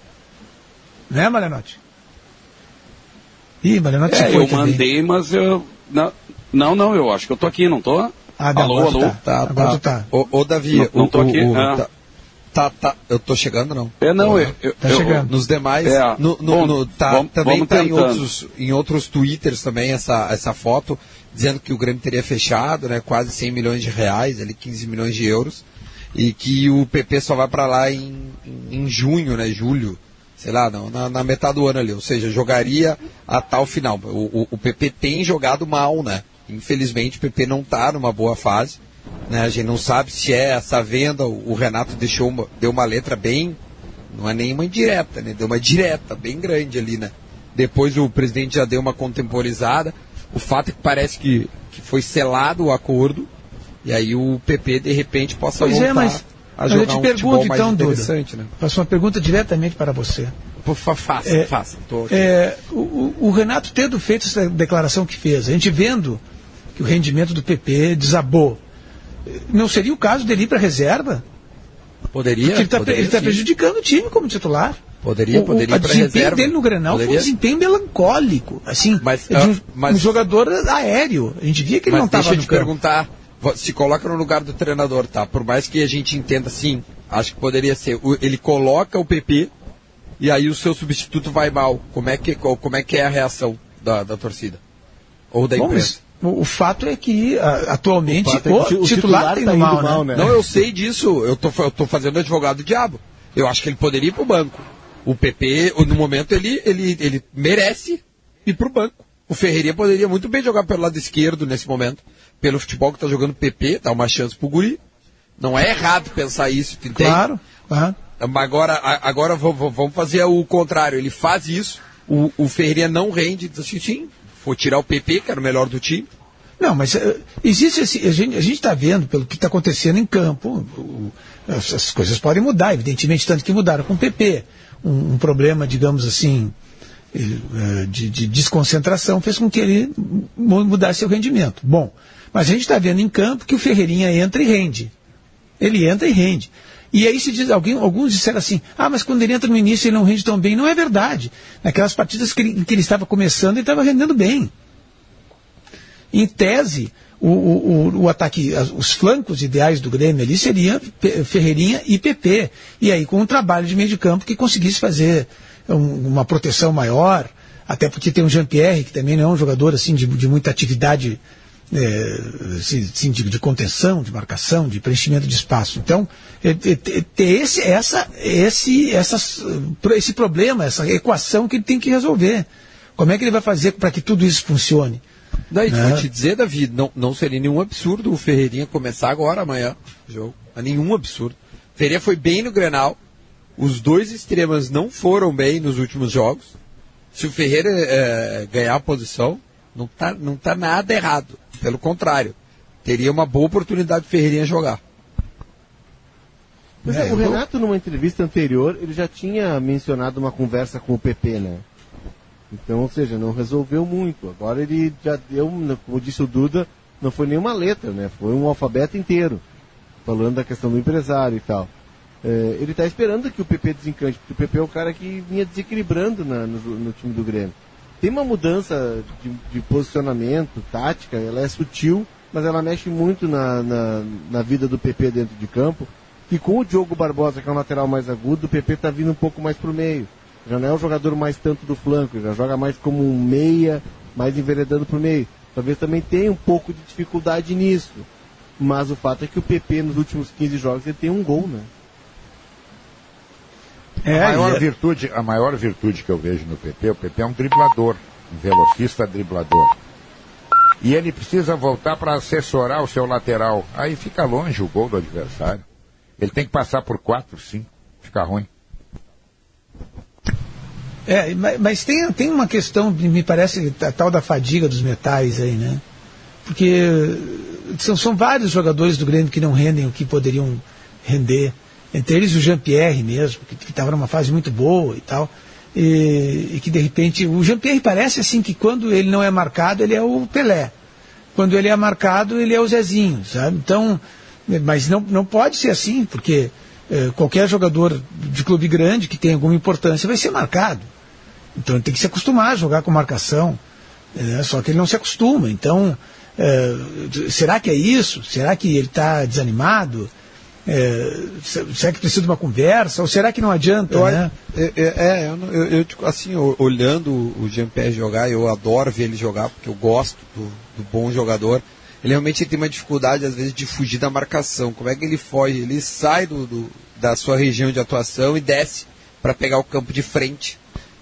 Né, Malenotti? Ih, Malenotti É, se foi eu também. mandei, mas eu. Não, não, não, eu acho que eu tô aqui, não tô? Ah, alô, alô? tá. Agora tu tá. Ô, ô, Davi, Não- não o- tô aqui, o- ah. Tá, tá, tá, eu tô chegando, não? É, não, Tô, eu- eu- Tá eu- chegando. Nos demais, É, no, no- bom, no- tá, vamos- também vamos tá em outros, em outros twitters também essa, essa foto, dizendo que o Grêmio teria fechado, né, quase 100 milhões de reais, ali 15 milhões de euros, e que o PP só vai para lá em, em, em junho, né, julho, sei lá, não, na, na metade do ano ali, ou seja, jogaria a tal final. O, o, o PP tem jogado mal, né? Infelizmente o PP não está numa boa fase, né? A gente não sabe se é essa venda, o, Renato deixou uma, deu uma letra bem, não é nenhuma indireta, né? Deu uma direta bem grande ali, né? Depois o presidente já deu uma contemporizada. O fato é que parece que, que foi selado o acordo e aí o PP de repente possa Pois voltar é, mas, a mas jogar eu te um pergunto então, Duda. interessante, né? Faço uma pergunta diretamente para você. Faça, É, faça. É, o- o Renato tendo feito essa declaração que fez, a gente vendo que o rendimento do PP desabou, não seria o caso dele ir para reserva? Poderia, Porque ele está poderia sim. prejudicando o time como titular. Poderia, o, poderia o pra desempenho reserva. dele no Grenal foi Poderia. um desempenho melancólico, assim, Mas, um, ah, mas- um jogador aéreo. A gente via que ele não estava deixa eu no te campo. perguntar, se coloca no lugar do treinador, tá? Por mais que a gente entenda, sim, acho que poderia ser. o- ele coloca o PP e aí o seu substituto vai mal. Como é que, co- como é, que é a reação da, da torcida? Ou da Bom, imprensa? O, o fato é que a, atualmente o, é que o, titular, titular tem tá indo mal, mal, né? né? Não, eu sei disso. Eu tô, eu tô fazendo advogado do diabo. Eu acho que ele poderia ir pro banco. O PP, no momento, ele, ele, ele merece ir pro banco. O Ferreirinha poderia muito bem jogar pelo lado esquerdo nesse momento. Pelo futebol que tá jogando PP, dá uma chance pro Guri. Não é errado pensar isso, tu entende? Claro, claro. Agora, agora vamos fazer o contrário. Ele faz isso, o, o Ferreirinha não rende, diz assim, sim, vou tirar o PP, que era o melhor do time. Não, mas eh, existe esse, a gente está vendo pelo que está acontecendo em campo, o- as, as coisas podem mudar, evidentemente, tanto que mudaram com o PP. Um, um problema, digamos assim, eh, eh, de, de desconcentração fez com que ele mu- mudasse seu rendimento. Bom, mas a gente está vendo em campo que o Ferreirinha entra e rende. Ele entra e rende. E aí se diz, alguém, alguns disseram assim, ah, mas quando ele entra no início ele não rende tão bem. Não é verdade. Naquelas partidas que ele, que ele estava começando, ele estava rendendo bem. Em tese, o, o, o- ataque, os flancos ideais do Grêmio ali seriam Ferreirinha e PP. E aí com um trabalho de meio de campo que conseguisse fazer um- uma proteção maior, até porque tem o Jean-Pierre, que também não é um jogador assim de, de muita atividade é, assim, de, de contenção, de marcação, de preenchimento de espaço. Então, é, é, é, ter esse, essa, esse, essas, esse problema, essa equação que ele tem que resolver. Como é que ele vai fazer para que tudo isso funcione? Daí, Né? vou te dizer, Davi, não, não seria nenhum absurdo o Ferreirinha começar agora, amanhã, o jogo. É nenhum absurdo. O Ferreirinha foi bem no Grenal. Os dois extremas não foram bem nos últimos jogos. Se o Ferreira eh, ganhar a posição, não tá, não tá nada errado. Pelo contrário, teria uma boa oportunidade do Ferreirinha jogar. Pois é, o Renato, numa entrevista anterior, ele já tinha mencionado uma conversa com o PP, né? Então, ou seja, não resolveu muito. Agora ele já deu, como disse o Duda, não foi nenhuma letra, né? Foi um alfabeto inteiro, falando da questão do empresário e tal. É, ele está esperando que o PP desencante, porque o PP é o cara que vinha desequilibrando na- no, no time do Grêmio. Tem uma mudança de, de posicionamento, tática, ela é sutil, mas ela mexe muito na, na, na vida do PP dentro de campo. E com o Diogo Barbosa, que é um lateral mais agudo, o PP está vindo um pouco mais para o meio. Já não é um jogador mais tanto do flanco, já joga mais como um meia, mais enveredando para o meio. Talvez também tenha um pouco de dificuldade nisso. Mas o fato é que o PP nos últimos 15 jogos ele tem um gol, né? É, a, maior é- virtude, a maior virtude que eu vejo no PP, o PP é um driblador, um velocista driblador. E ele precisa voltar para assessorar o seu lateral. Aí fica longe o gol do adversário. Ele tem que passar por quatro, cinco. Fica ruim. É, ma- mas tem, tem uma questão, me parece, a tal da fadiga dos metais aí, né? Porque são, são vários jogadores do Grêmio que não rendem o que poderiam render. Entre eles o Jean-Pierre mesmo, que estava numa fase muito boa e tal. E, e que de repente. O Jean-Pierre parece assim que quando ele não é marcado, ele é o Pelé. Quando ele é marcado, ele é o Zezinho, sabe? Então. Mas não, não pode ser assim, porque eh, qualquer jogador de clube grande que tem alguma importância vai ser marcado. Então ele tem que se acostumar a jogar com marcação. né? Só que ele não se acostuma. Então, eh, será que é isso? Será que ele está desanimado? Se- será que precisa de uma conversa? Ou será que não adianta? Eu, né? é, é, é, eu, eu- tipo, assim, o- olhando o Jean-Pierre jogar, eu adoro ver ele jogar, porque eu gosto do, do bom jogador. Ele realmente tem uma dificuldade, às vezes, de fugir da marcação. Como é que ele foge? Ele sai do, do- da sua região de atuação e desce para pegar o campo de frente.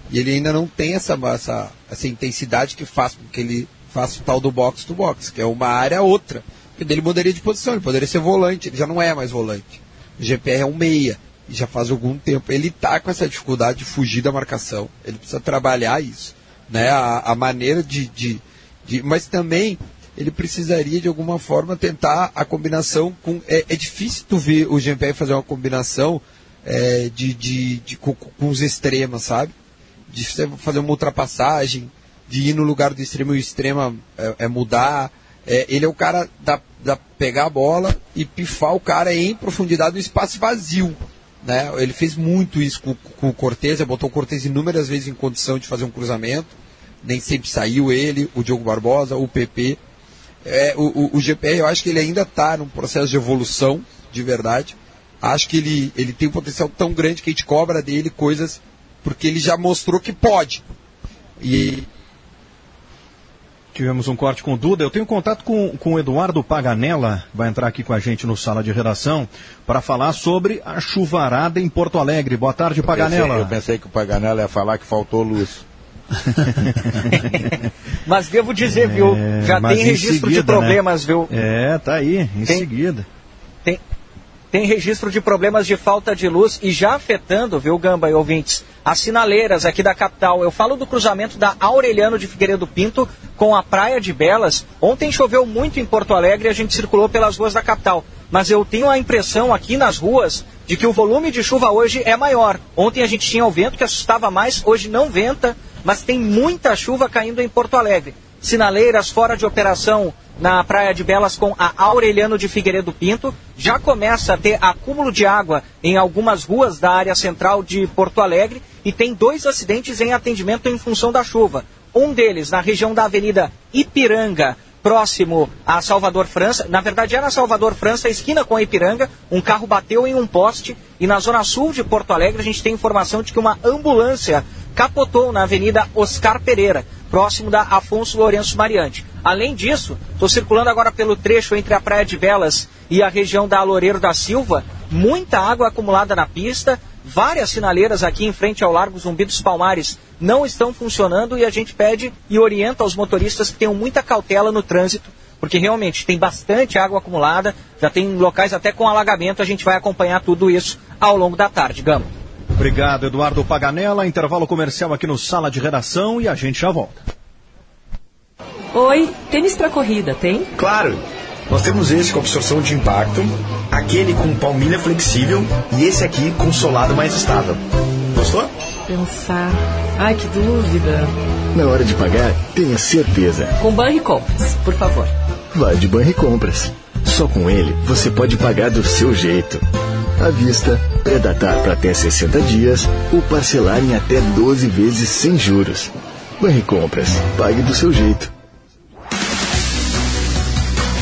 E ele ainda não tem essa, essa, essa intensidade que faz com que ele faça o tal do box to box, que é uma área outra. Porque dele mudaria de posição, ele poderia ser volante, ele já não é mais volante. O GPR é um meia, e já faz algum tempo. Ele tá com essa dificuldade de fugir da marcação. Ele precisa trabalhar isso. Né? A, a maneira de, de, de. Mas também ele precisaria de alguma forma tentar a combinação com. É, é difícil tu ver o GPR fazer uma combinação é, de, de, de, com, com os extremos, sabe? De fazer uma ultrapassagem, de ir no lugar do extremo e o extremo é, é mudar. É, ele é o cara da, da pegar a bola e pifar o cara em profundidade no espaço vazio. Né? Ele fez muito isso com, com o Cortez, botou o Cortez inúmeras vezes em condição de fazer um cruzamento. Nem sempre saiu ele, o Diogo Barbosa, o PP. É, o, o, o GPR, eu acho que ele ainda está num processo de evolução, de verdade. Acho que ele, ele tem um potencial tão grande que a gente cobra dele coisas porque ele já mostrou que pode. E Tivemos um corte com o Duda. Eu tenho contato com, com o Eduardo Paganella, vai entrar aqui com a gente no sala de redação, para falar sobre a chuvarada em Porto Alegre. Boa tarde, Eu pensei, Paganella. eu pensei que o Paganella ia falar que faltou luz. Mas devo dizer, viu, É, já tem em registro de seguida, né? problemas, viu? É, tá aí, em Tem- seguida. Tem, tem registro de problemas de falta de luz e já afetando, viu, Gamba e ouvintes, as sinaleiras aqui da capital. Eu falo do cruzamento da Aureliano de Figueiredo Pinto com a Praia de Belas. Ontem choveu muito em Porto Alegre e a gente circulou pelas ruas da capital. Mas eu tenho a impressão aqui nas ruas de que o volume de chuva hoje é maior. Ontem a gente tinha o vento que assustava mais, hoje não venta, mas tem muita chuva caindo em Porto Alegre. Sinaleiras fora de operação na Praia de Belas com a Aureliano de Figueiredo Pinto. Já começa a ter acúmulo de água em algumas ruas da área central de Porto Alegre e tem dois acidentes em atendimento em função da chuva. Um deles na região da Avenida Ipiranga, próximo a Salvador França. Na verdade, era Salvador França, esquina com a Ipiranga. Um carro bateu em um poste. E na zona sul de Porto Alegre, a gente tem informação de que uma ambulância capotou na Avenida Oscar Pereira, próximo da Afonso Lourenço Mariante. Além disso, estou circulando agora pelo trecho entre a Praia de Belas e a região da Loureiro da Silva. Muita água acumulada na pista. Várias sinaleiras aqui em frente ao Largo Zumbi dos Palmares não estão funcionando e a gente pede e orienta aos motoristas que tenham muita cautela no trânsito, porque realmente tem bastante água acumulada, já tem locais até com alagamento, a gente vai acompanhar tudo isso ao longo da tarde. Gama. Obrigado, Eduardo Paganella. Intervalo comercial aqui no sala de redação e a gente já volta. Oi, tênis pra corrida, tem? Claro! Nós temos esse com absorção de impacto, aquele com palmilha flexível e esse aqui com solado mais estável. Gostou? Pensar. Ai, que dúvida. Na hora de pagar, tenha certeza. Com Banri Compras, por favor. Vai de Banri Compras. Só com ele você pode pagar do seu jeito. À vista, predatar para até 60 dias ou parcelar em até 12 vezes sem juros. Banri Compras. Pague do seu jeito.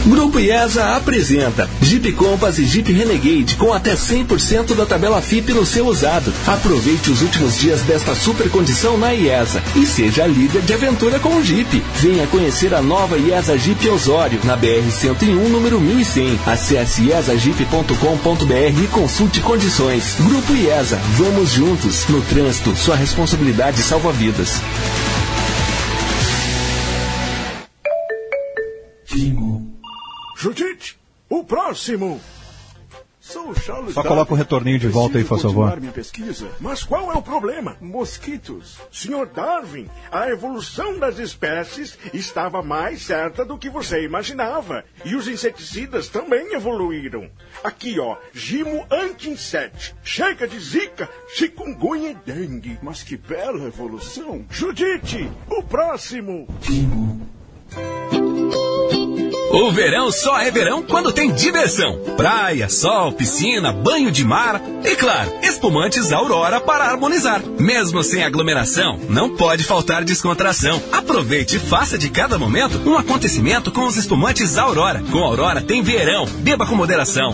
Grupo IESA apresenta Jeep Compass e Jeep Renegade com até 100% da tabela FIP no seu usado. Aproveite os últimos dias desta super condição na IESA e seja líder de aventura com o Jeep. Venha conhecer a nova IESA Jeep Osório na BR-101, número 1100. Acesse iesajeep.com.br e consulte condições. Grupo IESA, vamos juntos. No trânsito, sua responsabilidade salva vidas. Judite, o próximo. Sou o Charles Só coloca o retorninho de volta aí, por favor. minha pesquisa. Mas qual é o problema? Mosquitos. Senhor Darwin, a evolução das espécies estava mais certa do que você imaginava. E os inseticidas também evoluíram. Aqui, ó, Gimo anti-inset. Chega de zika, chikungunya e dengue. Mas que bela evolução. Judite, o próximo. O verão só é verão quando tem diversão. Praia, sol, piscina, banho de mar e, claro, espumantes Aurora para harmonizar. Mesmo sem aglomeração, não pode faltar descontração. Aproveite e faça de cada momento um acontecimento com os espumantes Aurora. Com Aurora tem verão. Beba com moderação.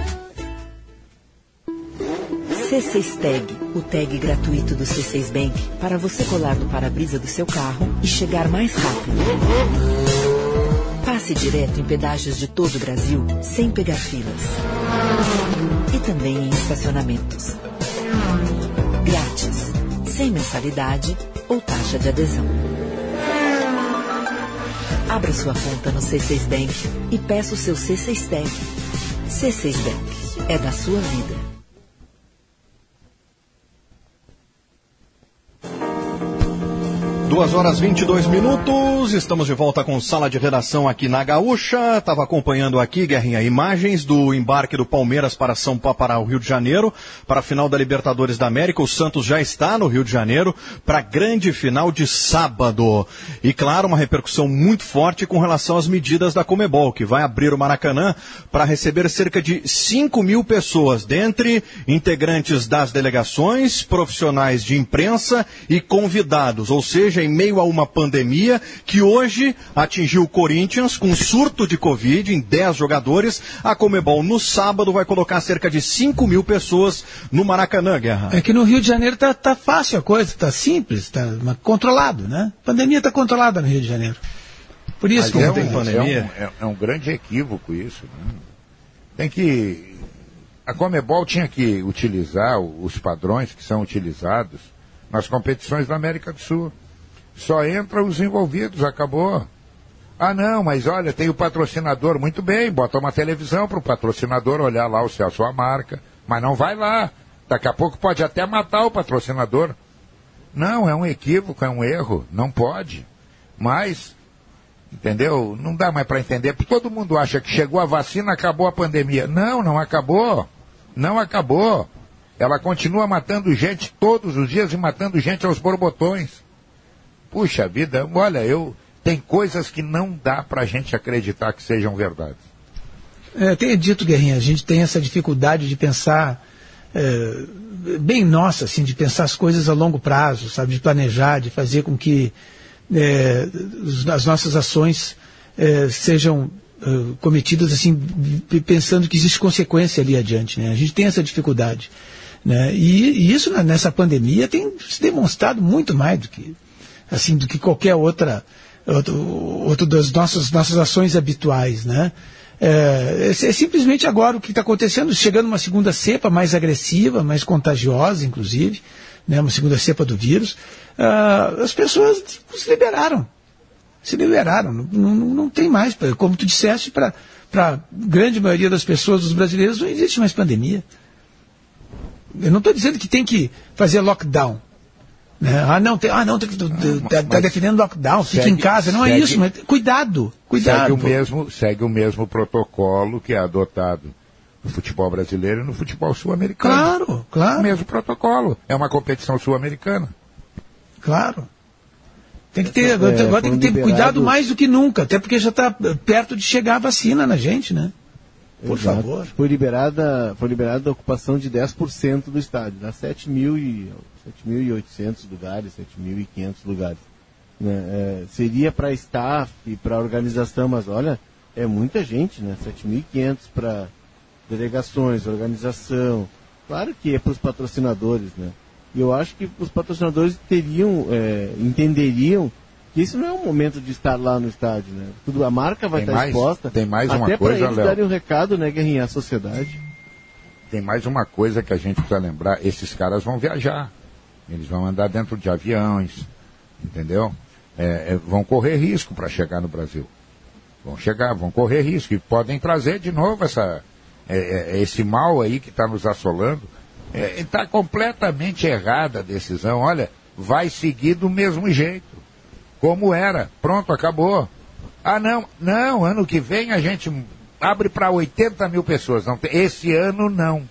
C6 Tag, o tag gratuito do C6 Bank para você colar no para-brisa do seu carro e chegar mais rápido. Passe direto em pedágios de todo o Brasil sem pegar filas. E também em estacionamentos. Grátis, sem mensalidade ou taxa de adesão. Abra sua conta no C6 Bank e peça o seu C6 Tag. C6 Bank é da sua vida. Duas horas 22 minutos, estamos de volta com sala de redação aqui na Gaúcha. Estava acompanhando aqui, Guerrinha, imagens do embarque do Palmeiras para São Paulo, para o Rio de Janeiro, para a final da Libertadores da América. O Santos já está no Rio de Janeiro para a grande final de sábado. E claro, uma repercussão muito forte com relação às medidas da Comebol, que vai abrir o Maracanã para receber cerca de 5 mil pessoas, dentre integrantes das delegações, profissionais de imprensa e convidados, ou seja, em meio a uma pandemia que hoje atingiu o Corinthians com surto de Covid em 10 jogadores. A Comebol no sábado vai colocar cerca de 5 mil pessoas no Maracanã, Guerra. É que no Rio de Janeiro tá, tá fácil a coisa, tá simples, tá controlado, né? A pandemia tá controlada no Rio de Janeiro. Por isso Mas que é não um, tem é pandemia. um- é- é um grande equívoco isso. né? Tem que. A Comebol tinha que utilizar os padrões que são utilizados nas competições da América do Sul. Só entram os envolvidos, acabou. Ah, não, mas olha, tem o patrocinador, muito bem, bota uma televisão para o patrocinador olhar lá o seu- a sua marca, mas não vai lá. Daqui a pouco pode até matar o patrocinador. Não, é um equívoco, é um erro, não pode. Mas, entendeu? Não dá mais para entender, porque todo mundo acha que chegou a vacina, acabou a pandemia. Não, não acabou. Não acabou. Ela continua matando gente todos os dias e matando gente aos borbotões. Puxa vida, olha, eu tem coisas que não dá pra gente acreditar que sejam verdades. É, tenho dito, Guerrinha, a gente tem essa dificuldade de pensar é, bem nossa, assim, de pensar as coisas a longo prazo, sabe, de planejar, de fazer com que é, as nossas ações é, sejam é, cometidas assim, pensando que existe consequência ali adiante, né? A gente tem essa dificuldade, né? E, e isso nessa pandemia tem se demonstrado muito mais do que assim do que qualquer outra outro, outro das nossas nossas ações habituais, né? É, é simplesmente agora o que está acontecendo, chegando uma segunda cepa mais agressiva, mais contagiosa, inclusive, né, uma segunda cepa do vírus, ah, as pessoas se liberaram. Se liberaram. Não, não, não tem mais. Como tu disseste, para a grande maioria das pessoas, dos brasileiros, não existe mais pandemia. Eu não estou dizendo que tem que fazer lockdown. Né? Ah, não, tem, ah, não, tem que- tá, tá defendendo lockdown, fica em segue- casa. Não é segue- isso, mas cuidado, cuidado. Segue o, mesmo, segue o mesmo protocolo que é adotado no futebol brasileiro e no futebol sul-americano. Claro, claro. O mesmo protocolo. É uma competição sul-americana. Claro. Tem que ter, É, agora tem que ter liberados- cuidado mais do que nunca, até porque já está perto de chegar a vacina na gente, né? Por Exato. favor. Foi liberada, foi liberada a ocupação de 10% do estádio, dá 7.000 e 7.800 lugares, 7.500 lugares. Né? É, seria para staff e para organização, mas olha, é muita gente, né? 7.500 para delegações, organização. Claro que é para os patrocinadores, né? E eu acho que os patrocinadores teriam, é, entenderiam que esse não é o momento de estar lá no estádio, né? Tudo, a marca vai Tem estar mais- exposta. tem mais uma até coisa, para eles Léo. darem um recado, né, Guerrinha, à sociedade. Tem mais uma coisa que a gente precisa lembrar: esses caras vão viajar. Eles vão andar dentro de aviões, entendeu? É, é, vão correr risco para chegar no Brasil. Vão chegar, vão correr risco e podem trazer de novo essa, é, é, esse mal aí que está nos assolando. Está completamente errada a decisão. Olha, vai seguir do mesmo jeito, como era. Pronto, acabou. Ah, não, não, ano que vem a gente abre para 80 mil pessoas. Não, esse ano não.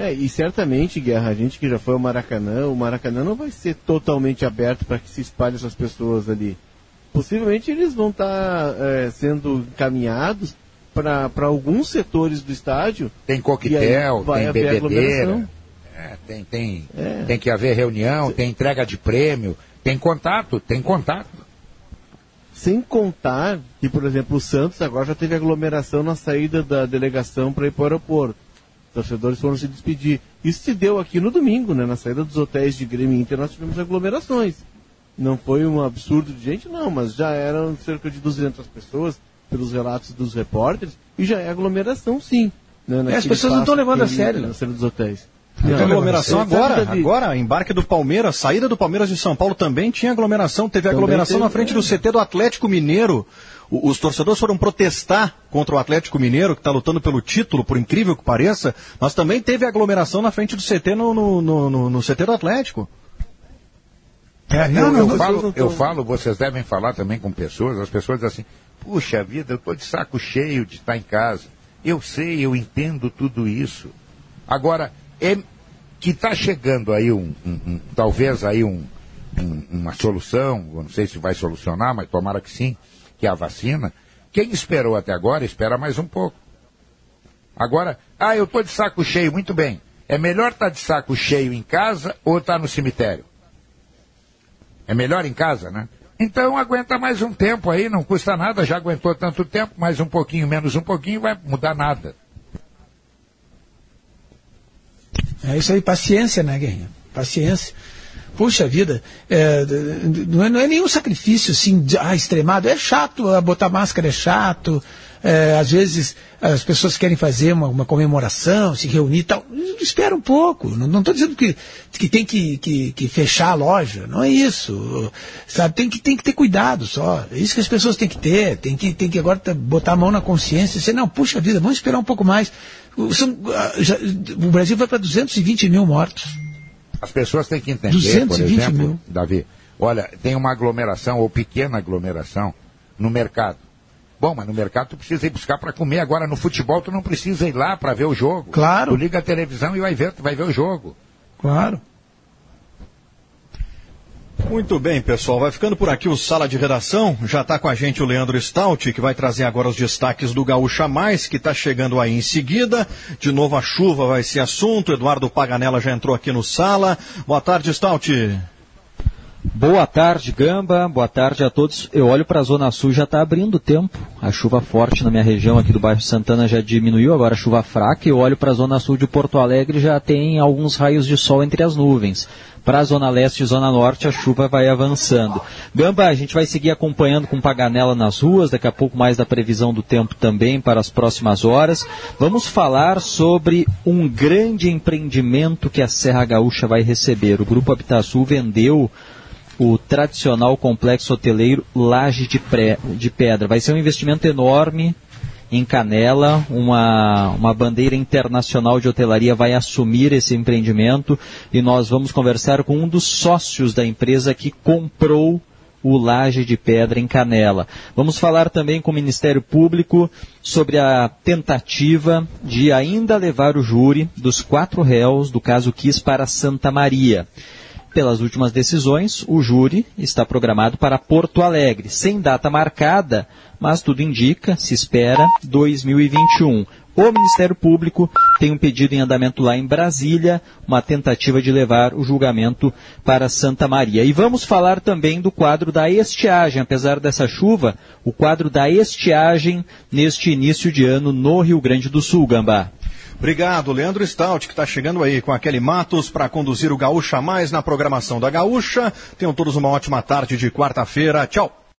É, e certamente, Guerra, a gente que já foi ao Maracanã, o Maracanã não vai ser totalmente aberto para que se espalhem essas pessoas ali. Possivelmente eles vão estar sendo encaminhados para alguns setores do estádio. Tem coquetel, tem bebedeira, é, tem, tem, É. tem que haver reunião, tem entrega de prêmio, tem contato, tem contato. Sem contar que, por exemplo, o Santos agora já teve aglomeração na saída da delegação para ir para o aeroporto. Torcedores foram se despedir. Isso se deu aqui no domingo, né? Na saída dos hotéis de Grêmio Inter nós tivemos aglomerações. Não foi um absurdo de gente, não, mas já eram cerca de 200 pessoas, pelos relatos dos repórteres, e já é aglomeração, sim. Né? É, as pessoas não estão levando a sério, Na né? saída dos hotéis. Tem Não, aglomeração sabe, agora, Davi? agora, embarque do Palmeiras, saída do Palmeiras de São Paulo também tinha aglomeração, teve Também aglomeração teve, na frente é. do CT do Atlético Mineiro. Os torcedores foram protestar contra o Atlético Mineiro, que está lutando pelo título, por incrível que pareça, mas também teve aglomeração na frente do CT no, no, no- no- no CT do Atlético. É, não, eu, não, eu não, falo, não tô- eu falo, vocês devem falar também com pessoas, as pessoas dizem assim, puxa vida, eu estou de saco cheio de estar em casa. Eu sei, eu entendo tudo isso. Agora, é que está chegando aí um, um- um- talvez aí um, um- uma solução, eu não sei se vai solucionar, mas tomara que sim, que é a vacina. Quem esperou até agora, espera mais um pouco. Agora, ah, eu estou de saco cheio, muito bem. É melhor estar de saco cheio em casa ou estar no cemitério? É melhor em casa, né? Então aguenta mais um tempo aí, não custa nada, já aguentou tanto tempo, mais um pouquinho, menos um pouquinho, vai mudar nada. É isso aí, paciência, né, Guerrinha? Paciência. Puxa vida, é, não, é, não é nenhum sacrifício assim, de- ah, extremado. É chato, ah, botar máscara é chato. é, às vezes as pessoas querem fazer uma, uma comemoração, se reunir e tal. Espera um pouco. Não estou dizendo que, que tem que, que, que fechar a loja. Não é isso. Sabe, tem que, tem que ter cuidado só. É isso que as pessoas têm que ter. Tem que, tem que agora tá- botar a mão na consciência e dizer, não, puxa vida, vamos esperar um pouco mais. O- são, ah, já- o Brasil vai para 220 mil mortos. As pessoas têm que entender, 220 por exemplo, mil. Davi, olha, tem uma aglomeração ou pequena aglomeração no mercado. Bom, mas no mercado tu precisa ir buscar para comer. Agora no futebol tu não precisa ir lá para ver o jogo. Claro. Tu liga a televisão e vai ver, vai ver o jogo. Claro. Muito bem, pessoal. Vai ficando por aqui o Sala de Redação. Já está com a gente o Leandro Stout, que vai trazer agora os destaques do Gaúcha Mais, que está chegando aí em seguida. De novo a chuva vai ser assunto. Eduardo Paganella já entrou aqui no Sala. Boa tarde, Stout. Boa tarde, Gamba. Boa tarde a todos. Eu olho para a Zona Sul, já está abrindo tempo. A chuva forte na minha região aqui do bairro Santana já diminuiu, agora chuva fraca. Eu olho para a Zona Sul de Porto Alegre, já tem alguns raios de sol entre as nuvens. Para a Zona Leste e Zona Norte, a chuva vai avançando. Gamba, a gente vai seguir acompanhando com Paganela nas ruas, daqui a pouco mais da previsão do tempo também para as próximas horas. Vamos falar sobre um grande empreendimento que a Serra Gaúcha vai receber. O Grupo Habitasul vendeu o tradicional complexo hoteleiro Laje de, Pré- de Pedra. Vai ser um investimento enorme em Canela, uma, uma bandeira internacional de hotelaria vai assumir esse empreendimento e nós vamos conversar com um dos sócios da empresa que comprou o Laje de Pedra em Canela. Vamos falar também com o Ministério Público sobre a tentativa de ainda levar o júri dos quatro réus do caso Kiss para Santa Maria. Pelas últimas decisões, o júri está programado para Porto Alegre, sem data marcada, mas tudo indica, se espera, 2021. O Ministério Público tem um pedido em andamento lá em Brasília, uma tentativa de levar o julgamento para Santa Maria. E vamos falar também do quadro da estiagem. Apesar dessa chuva, o quadro da estiagem neste início de ano no Rio Grande do Sul, Gambá. Obrigado, Leandro Stout, que está chegando aí com a Kelly Matos para conduzir o Gaúcha Mais na programação da Gaúcha. Tenham todos uma ótima tarde de quarta-feira. Tchau.